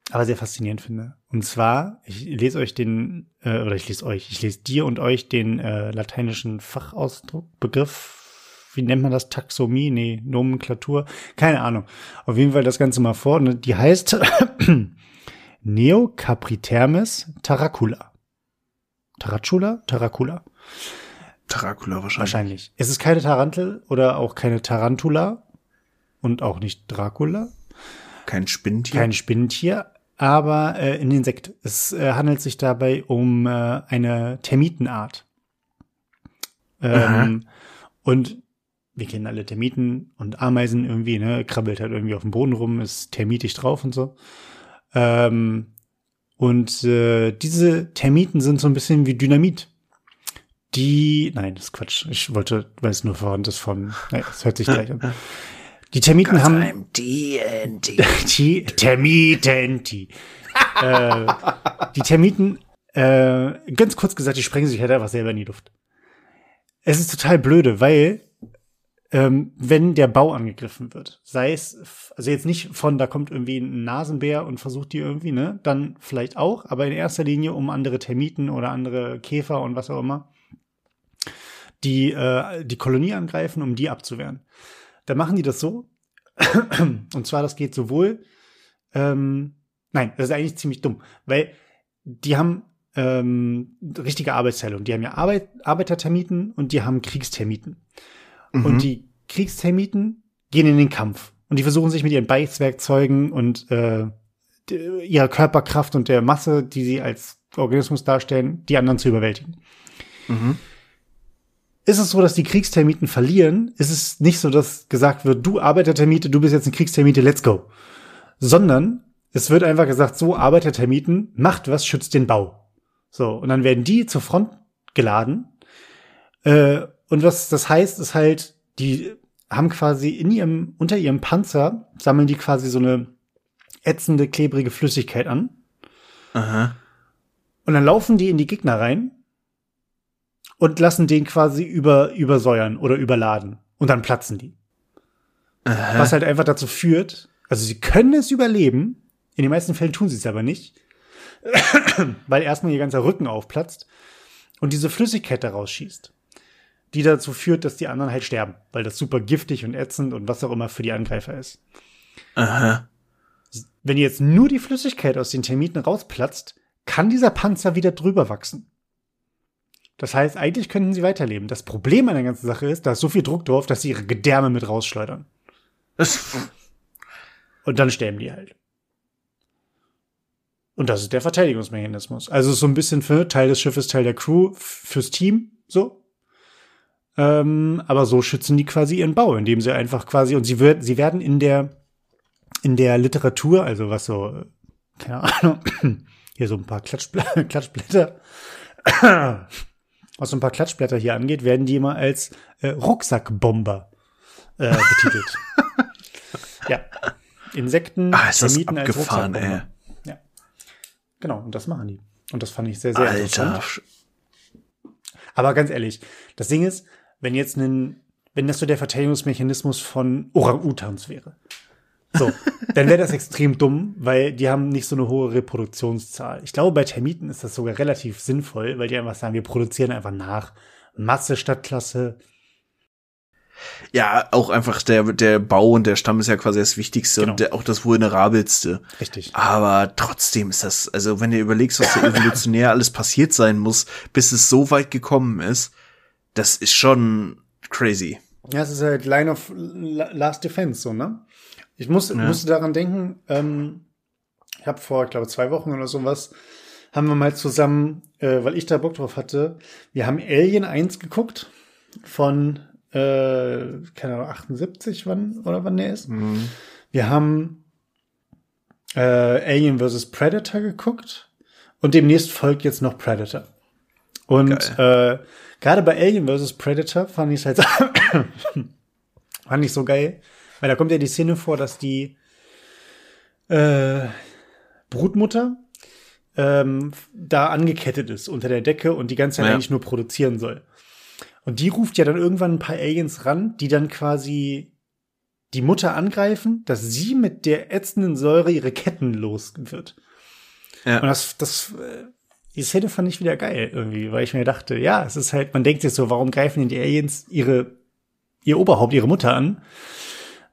aber sehr faszinierend finde. Und zwar, ich lese euch den, äh, oder ich lese euch, ich lese dir und euch den äh, lateinischen Fachausdruck, Begriff wie nennt man das? Taxomie? Nee, Nomenklatur? Keine Ahnung. Auf jeden Fall das Ganze mal vor. Und die heißt Neocapritermes taracula. Tarantula? Taracula. Taracula wahrscheinlich. Wahrscheinlich. Es ist keine Tarantel oder auch keine Tarantula und auch nicht Dracula. Kein Spinnentier. Kein Spinnentier, aber äh, ein Insekt. Es äh, handelt sich dabei um äh, eine Termitenart. Ähm, und wir kennen alle Termiten und Ameisen irgendwie, ne? Krabbelt halt irgendwie auf dem Boden rum, ist termitisch drauf und so. Ähm, und äh, diese Termiten sind so ein bisschen wie Dynamit. Die, nein, das ist Quatsch. Ich wollte, weil es nur verwandt ist von, nein, das hört sich gleich an. Die Termiten haben TNT. die Termiten, die, äh, die Termiten, äh, ganz kurz gesagt, die sprengen sich halt einfach selber in die Luft. Es ist total blöde, weil ähm, wenn der Bau angegriffen wird, sei es, also jetzt nicht von, da kommt irgendwie ein Nasenbär und versucht die irgendwie, ne, dann vielleicht auch, aber in erster Linie um andere Termiten oder andere Käfer und was auch immer, die äh, die Kolonie angreifen, um die abzuwehren. Da machen die das so, und zwar das geht sowohl, ähm, nein, das ist eigentlich ziemlich dumm, weil die haben ähm, richtige Arbeitsteilung. Die haben ja Arbeit, Arbeitertermiten und die haben Kriegstermiten. Und die Kriegstermiten gehen in den Kampf. Und die versuchen sich mit ihren Beißwerkzeugen und äh, ihrer Körperkraft und der Masse, die sie als Organismus darstellen, die anderen zu überwältigen. Ist es so, dass die Kriegstermiten verlieren, ist es nicht so, dass gesagt wird, du Arbeitertermite, du bist jetzt ein Kriegstermite, let's go. Sondern es wird einfach gesagt, so Arbeitertermiten, macht was, schützt den Bau. So, und dann werden die zur Front geladen. Äh, und was das heißt, ist halt, die haben quasi in ihrem, unter ihrem Panzer, sammeln die quasi so eine ätzende, klebrige Flüssigkeit an. Aha. Und dann laufen die in die Gegner rein und lassen den quasi über, übersäuern oder überladen. Und dann platzen die. Was halt einfach dazu führt, also sie können es überleben, in den meisten Fällen tun sie es aber nicht, weil erstmal ihr ganzer Rücken aufplatzt und diese Flüssigkeit daraus schießt, die dazu führt, dass die anderen halt sterben, weil das super giftig und ätzend und was auch immer für die Angreifer ist. Aha. Wenn jetzt nur die Flüssigkeit aus den Termiten rausplatzt, kann dieser Panzer wieder drüber wachsen. Das heißt, eigentlich könnten sie weiterleben. Das Problem an der ganzen Sache ist, da ist so viel Druck drauf, dass sie ihre Gedärme mit rausschleudern. Und dann sterben die halt. Und das ist der Verteidigungsmechanismus. Also so ein bisschen für Teil des Schiffes, Teil der Crew, fürs Team, so. Ähm, aber so schützen die quasi ihren Bau, indem sie einfach quasi, und sie wird, sie werden in der, in der Literatur, also was so, äh, keine Ahnung, hier so ein paar Klatschbl Klatschblätter, was so ein paar Klatschblätter hier angeht, werden die immer als äh, Rucksackbomber äh, betitelt. ja. Insekten, Ah, ist das als abgefahren, Rucksackbomber. Ja. Genau, und das machen die. Und das fand ich sehr, sehr interessant. Alter. Aber ganz ehrlich, das Ding ist, wenn jetzt ein, wenn das so der Verteidigungsmechanismus von Orang-Utans wäre, so, dann wäre das extrem dumm, weil die haben nicht so eine hohe Reproduktionszahl. Ich glaube, bei Termiten ist das sogar relativ sinnvoll, weil die einfach sagen, wir produzieren einfach nach Masse statt Klasse. Ja, auch einfach der, der Bau und der Stamm ist ja quasi das Wichtigste Genau. und der, auch das Vulnerabelste. Richtig. Aber trotzdem ist das, also wenn du überlegst, was da evolutionär alles passiert sein muss, bis es so weit gekommen ist, das ist schon crazy. Ja, es ist halt Line of La- Last Defense, so, ne? Ich muss, musste daran denken, ähm, ich habe vor, ich glaube, zwei Wochen oder sowas, haben wir mal zusammen, äh, weil ich da Bock drauf hatte, wir haben Alien 1 geguckt von, äh, keine Ahnung, 78, wann oder wann der ist. Wir haben äh, Alien vs. Predator geguckt und demnächst folgt jetzt noch Predator. Und äh, gerade bei Alien vs. Predator fand ich es halt fand ich so geil, weil da kommt ja die Szene vor, dass die äh, Brutmutter ähm, da angekettet ist unter der Decke und die ganze Zeit Ja. eigentlich nur produzieren soll. Und die ruft ja dann irgendwann ein paar Aliens ran, die dann quasi die Mutter angreifen, dass sie mit der ätzenden Säure ihre Ketten los wird. Ja. Und das, das, äh, die Szene fand ich wieder geil irgendwie, weil ich mir dachte, ja, es ist halt, man denkt sich so, warum greifen denn die Aliens ihre, ihr Oberhaupt, ihre Mutter an.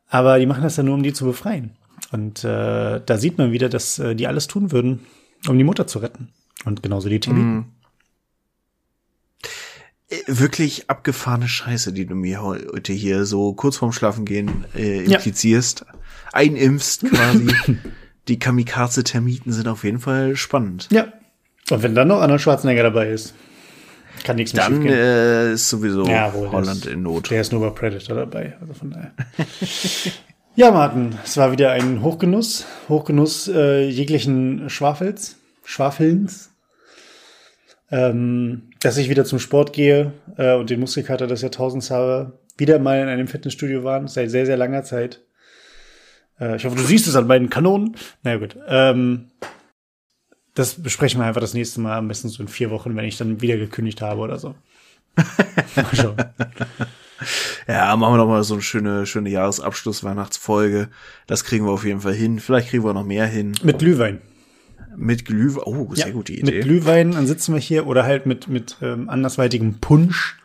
Aber die machen das dann nur, um die zu befreien. Und äh, da sieht man wieder, dass äh, die alles tun würden, um die Mutter zu retten. Und genauso die Timmy. Mhm. Äh, Wirklich abgefahrene Scheiße, die du mir heute hier so kurz vorm Schlafengehen äh, Ja. implizierst, einimpfst quasi. die Kamikaze-Termiten sind auf jeden Fall spannend. Ja. Und wenn dann noch Arnold Schwarzenegger dabei ist, kann nichts mehr Dann schiefgehen. äh, ist sowieso Ja, wohl, Holland das- in Not. Der ist nur bei Predator dabei, also von daher. ja, Martin, es war wieder ein Hochgenuss. Hochgenuss äh, jeglichen Schwafels, Schwafelns. Ähm, dass ich wieder zum Sport gehe äh, und den Muskelkater des Jahrtausends habe. Wieder mal in einem Fitnessstudio waren, seit sehr, sehr langer Zeit. Äh, ich hoffe, du siehst es an meinen Kanonen. Na ja, gut. Ähm, das besprechen wir einfach das nächste Mal, am besten so in vier Wochen, wenn ich dann wieder gekündigt habe oder so. Mal schauen. Ja, machen wir doch mal so eine schöne, schöne Jahresabschluss-Weihnachtsfolge. Das kriegen wir auf jeden Fall hin. Vielleicht kriegen wir noch mehr hin. Mit Glühwein. Mit Glühwein. Oh, sehr Ja, gute Mit Idee. Glühwein, dann sitzen wir hier oder halt mit, mit ähm, andersweitigem Punsch.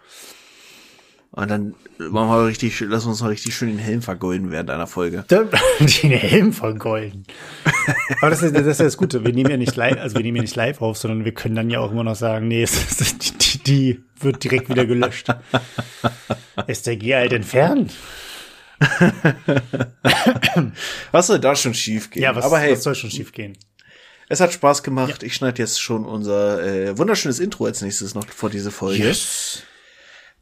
Und dann machen wir richtig, lass uns mal richtig schön den Helm vergolden während einer Folge. Den Helm vergolden. Aber das ist, das ist ja das Gute. Wir nehmen ja nicht live, also wir nehmen ja nicht live auf, sondern wir können dann ja auch immer noch sagen, nee, ist, die, die wird direkt wieder gelöscht. STG halt entfernt. Was soll da schon schief gehen? Ja, was, Aber hey, was soll schon schief gehen? es hat Spaß gemacht. Ich schneide jetzt schon unser äh, wunderschönes Intro als nächstes noch vor diese Folge. Yes.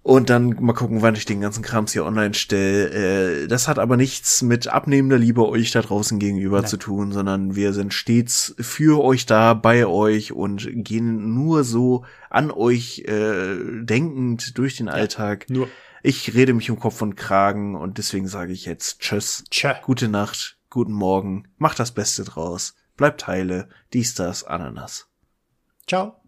Und dann mal gucken, wann ich den ganzen Krams hier online stelle. Äh, das hat aber nichts mit abnehmender Liebe euch da draußen gegenüber zu tun, sondern wir sind stets für euch da, bei euch und gehen nur so an euch äh, denkend durch den Alltag. Nur. Ich rede mich um Kopf und Kragen und deswegen sage ich jetzt Tschüss. Tja. Gute Nacht, guten Morgen, macht das Beste draus, bleibt heile, dies, das, Ananas. Ciao.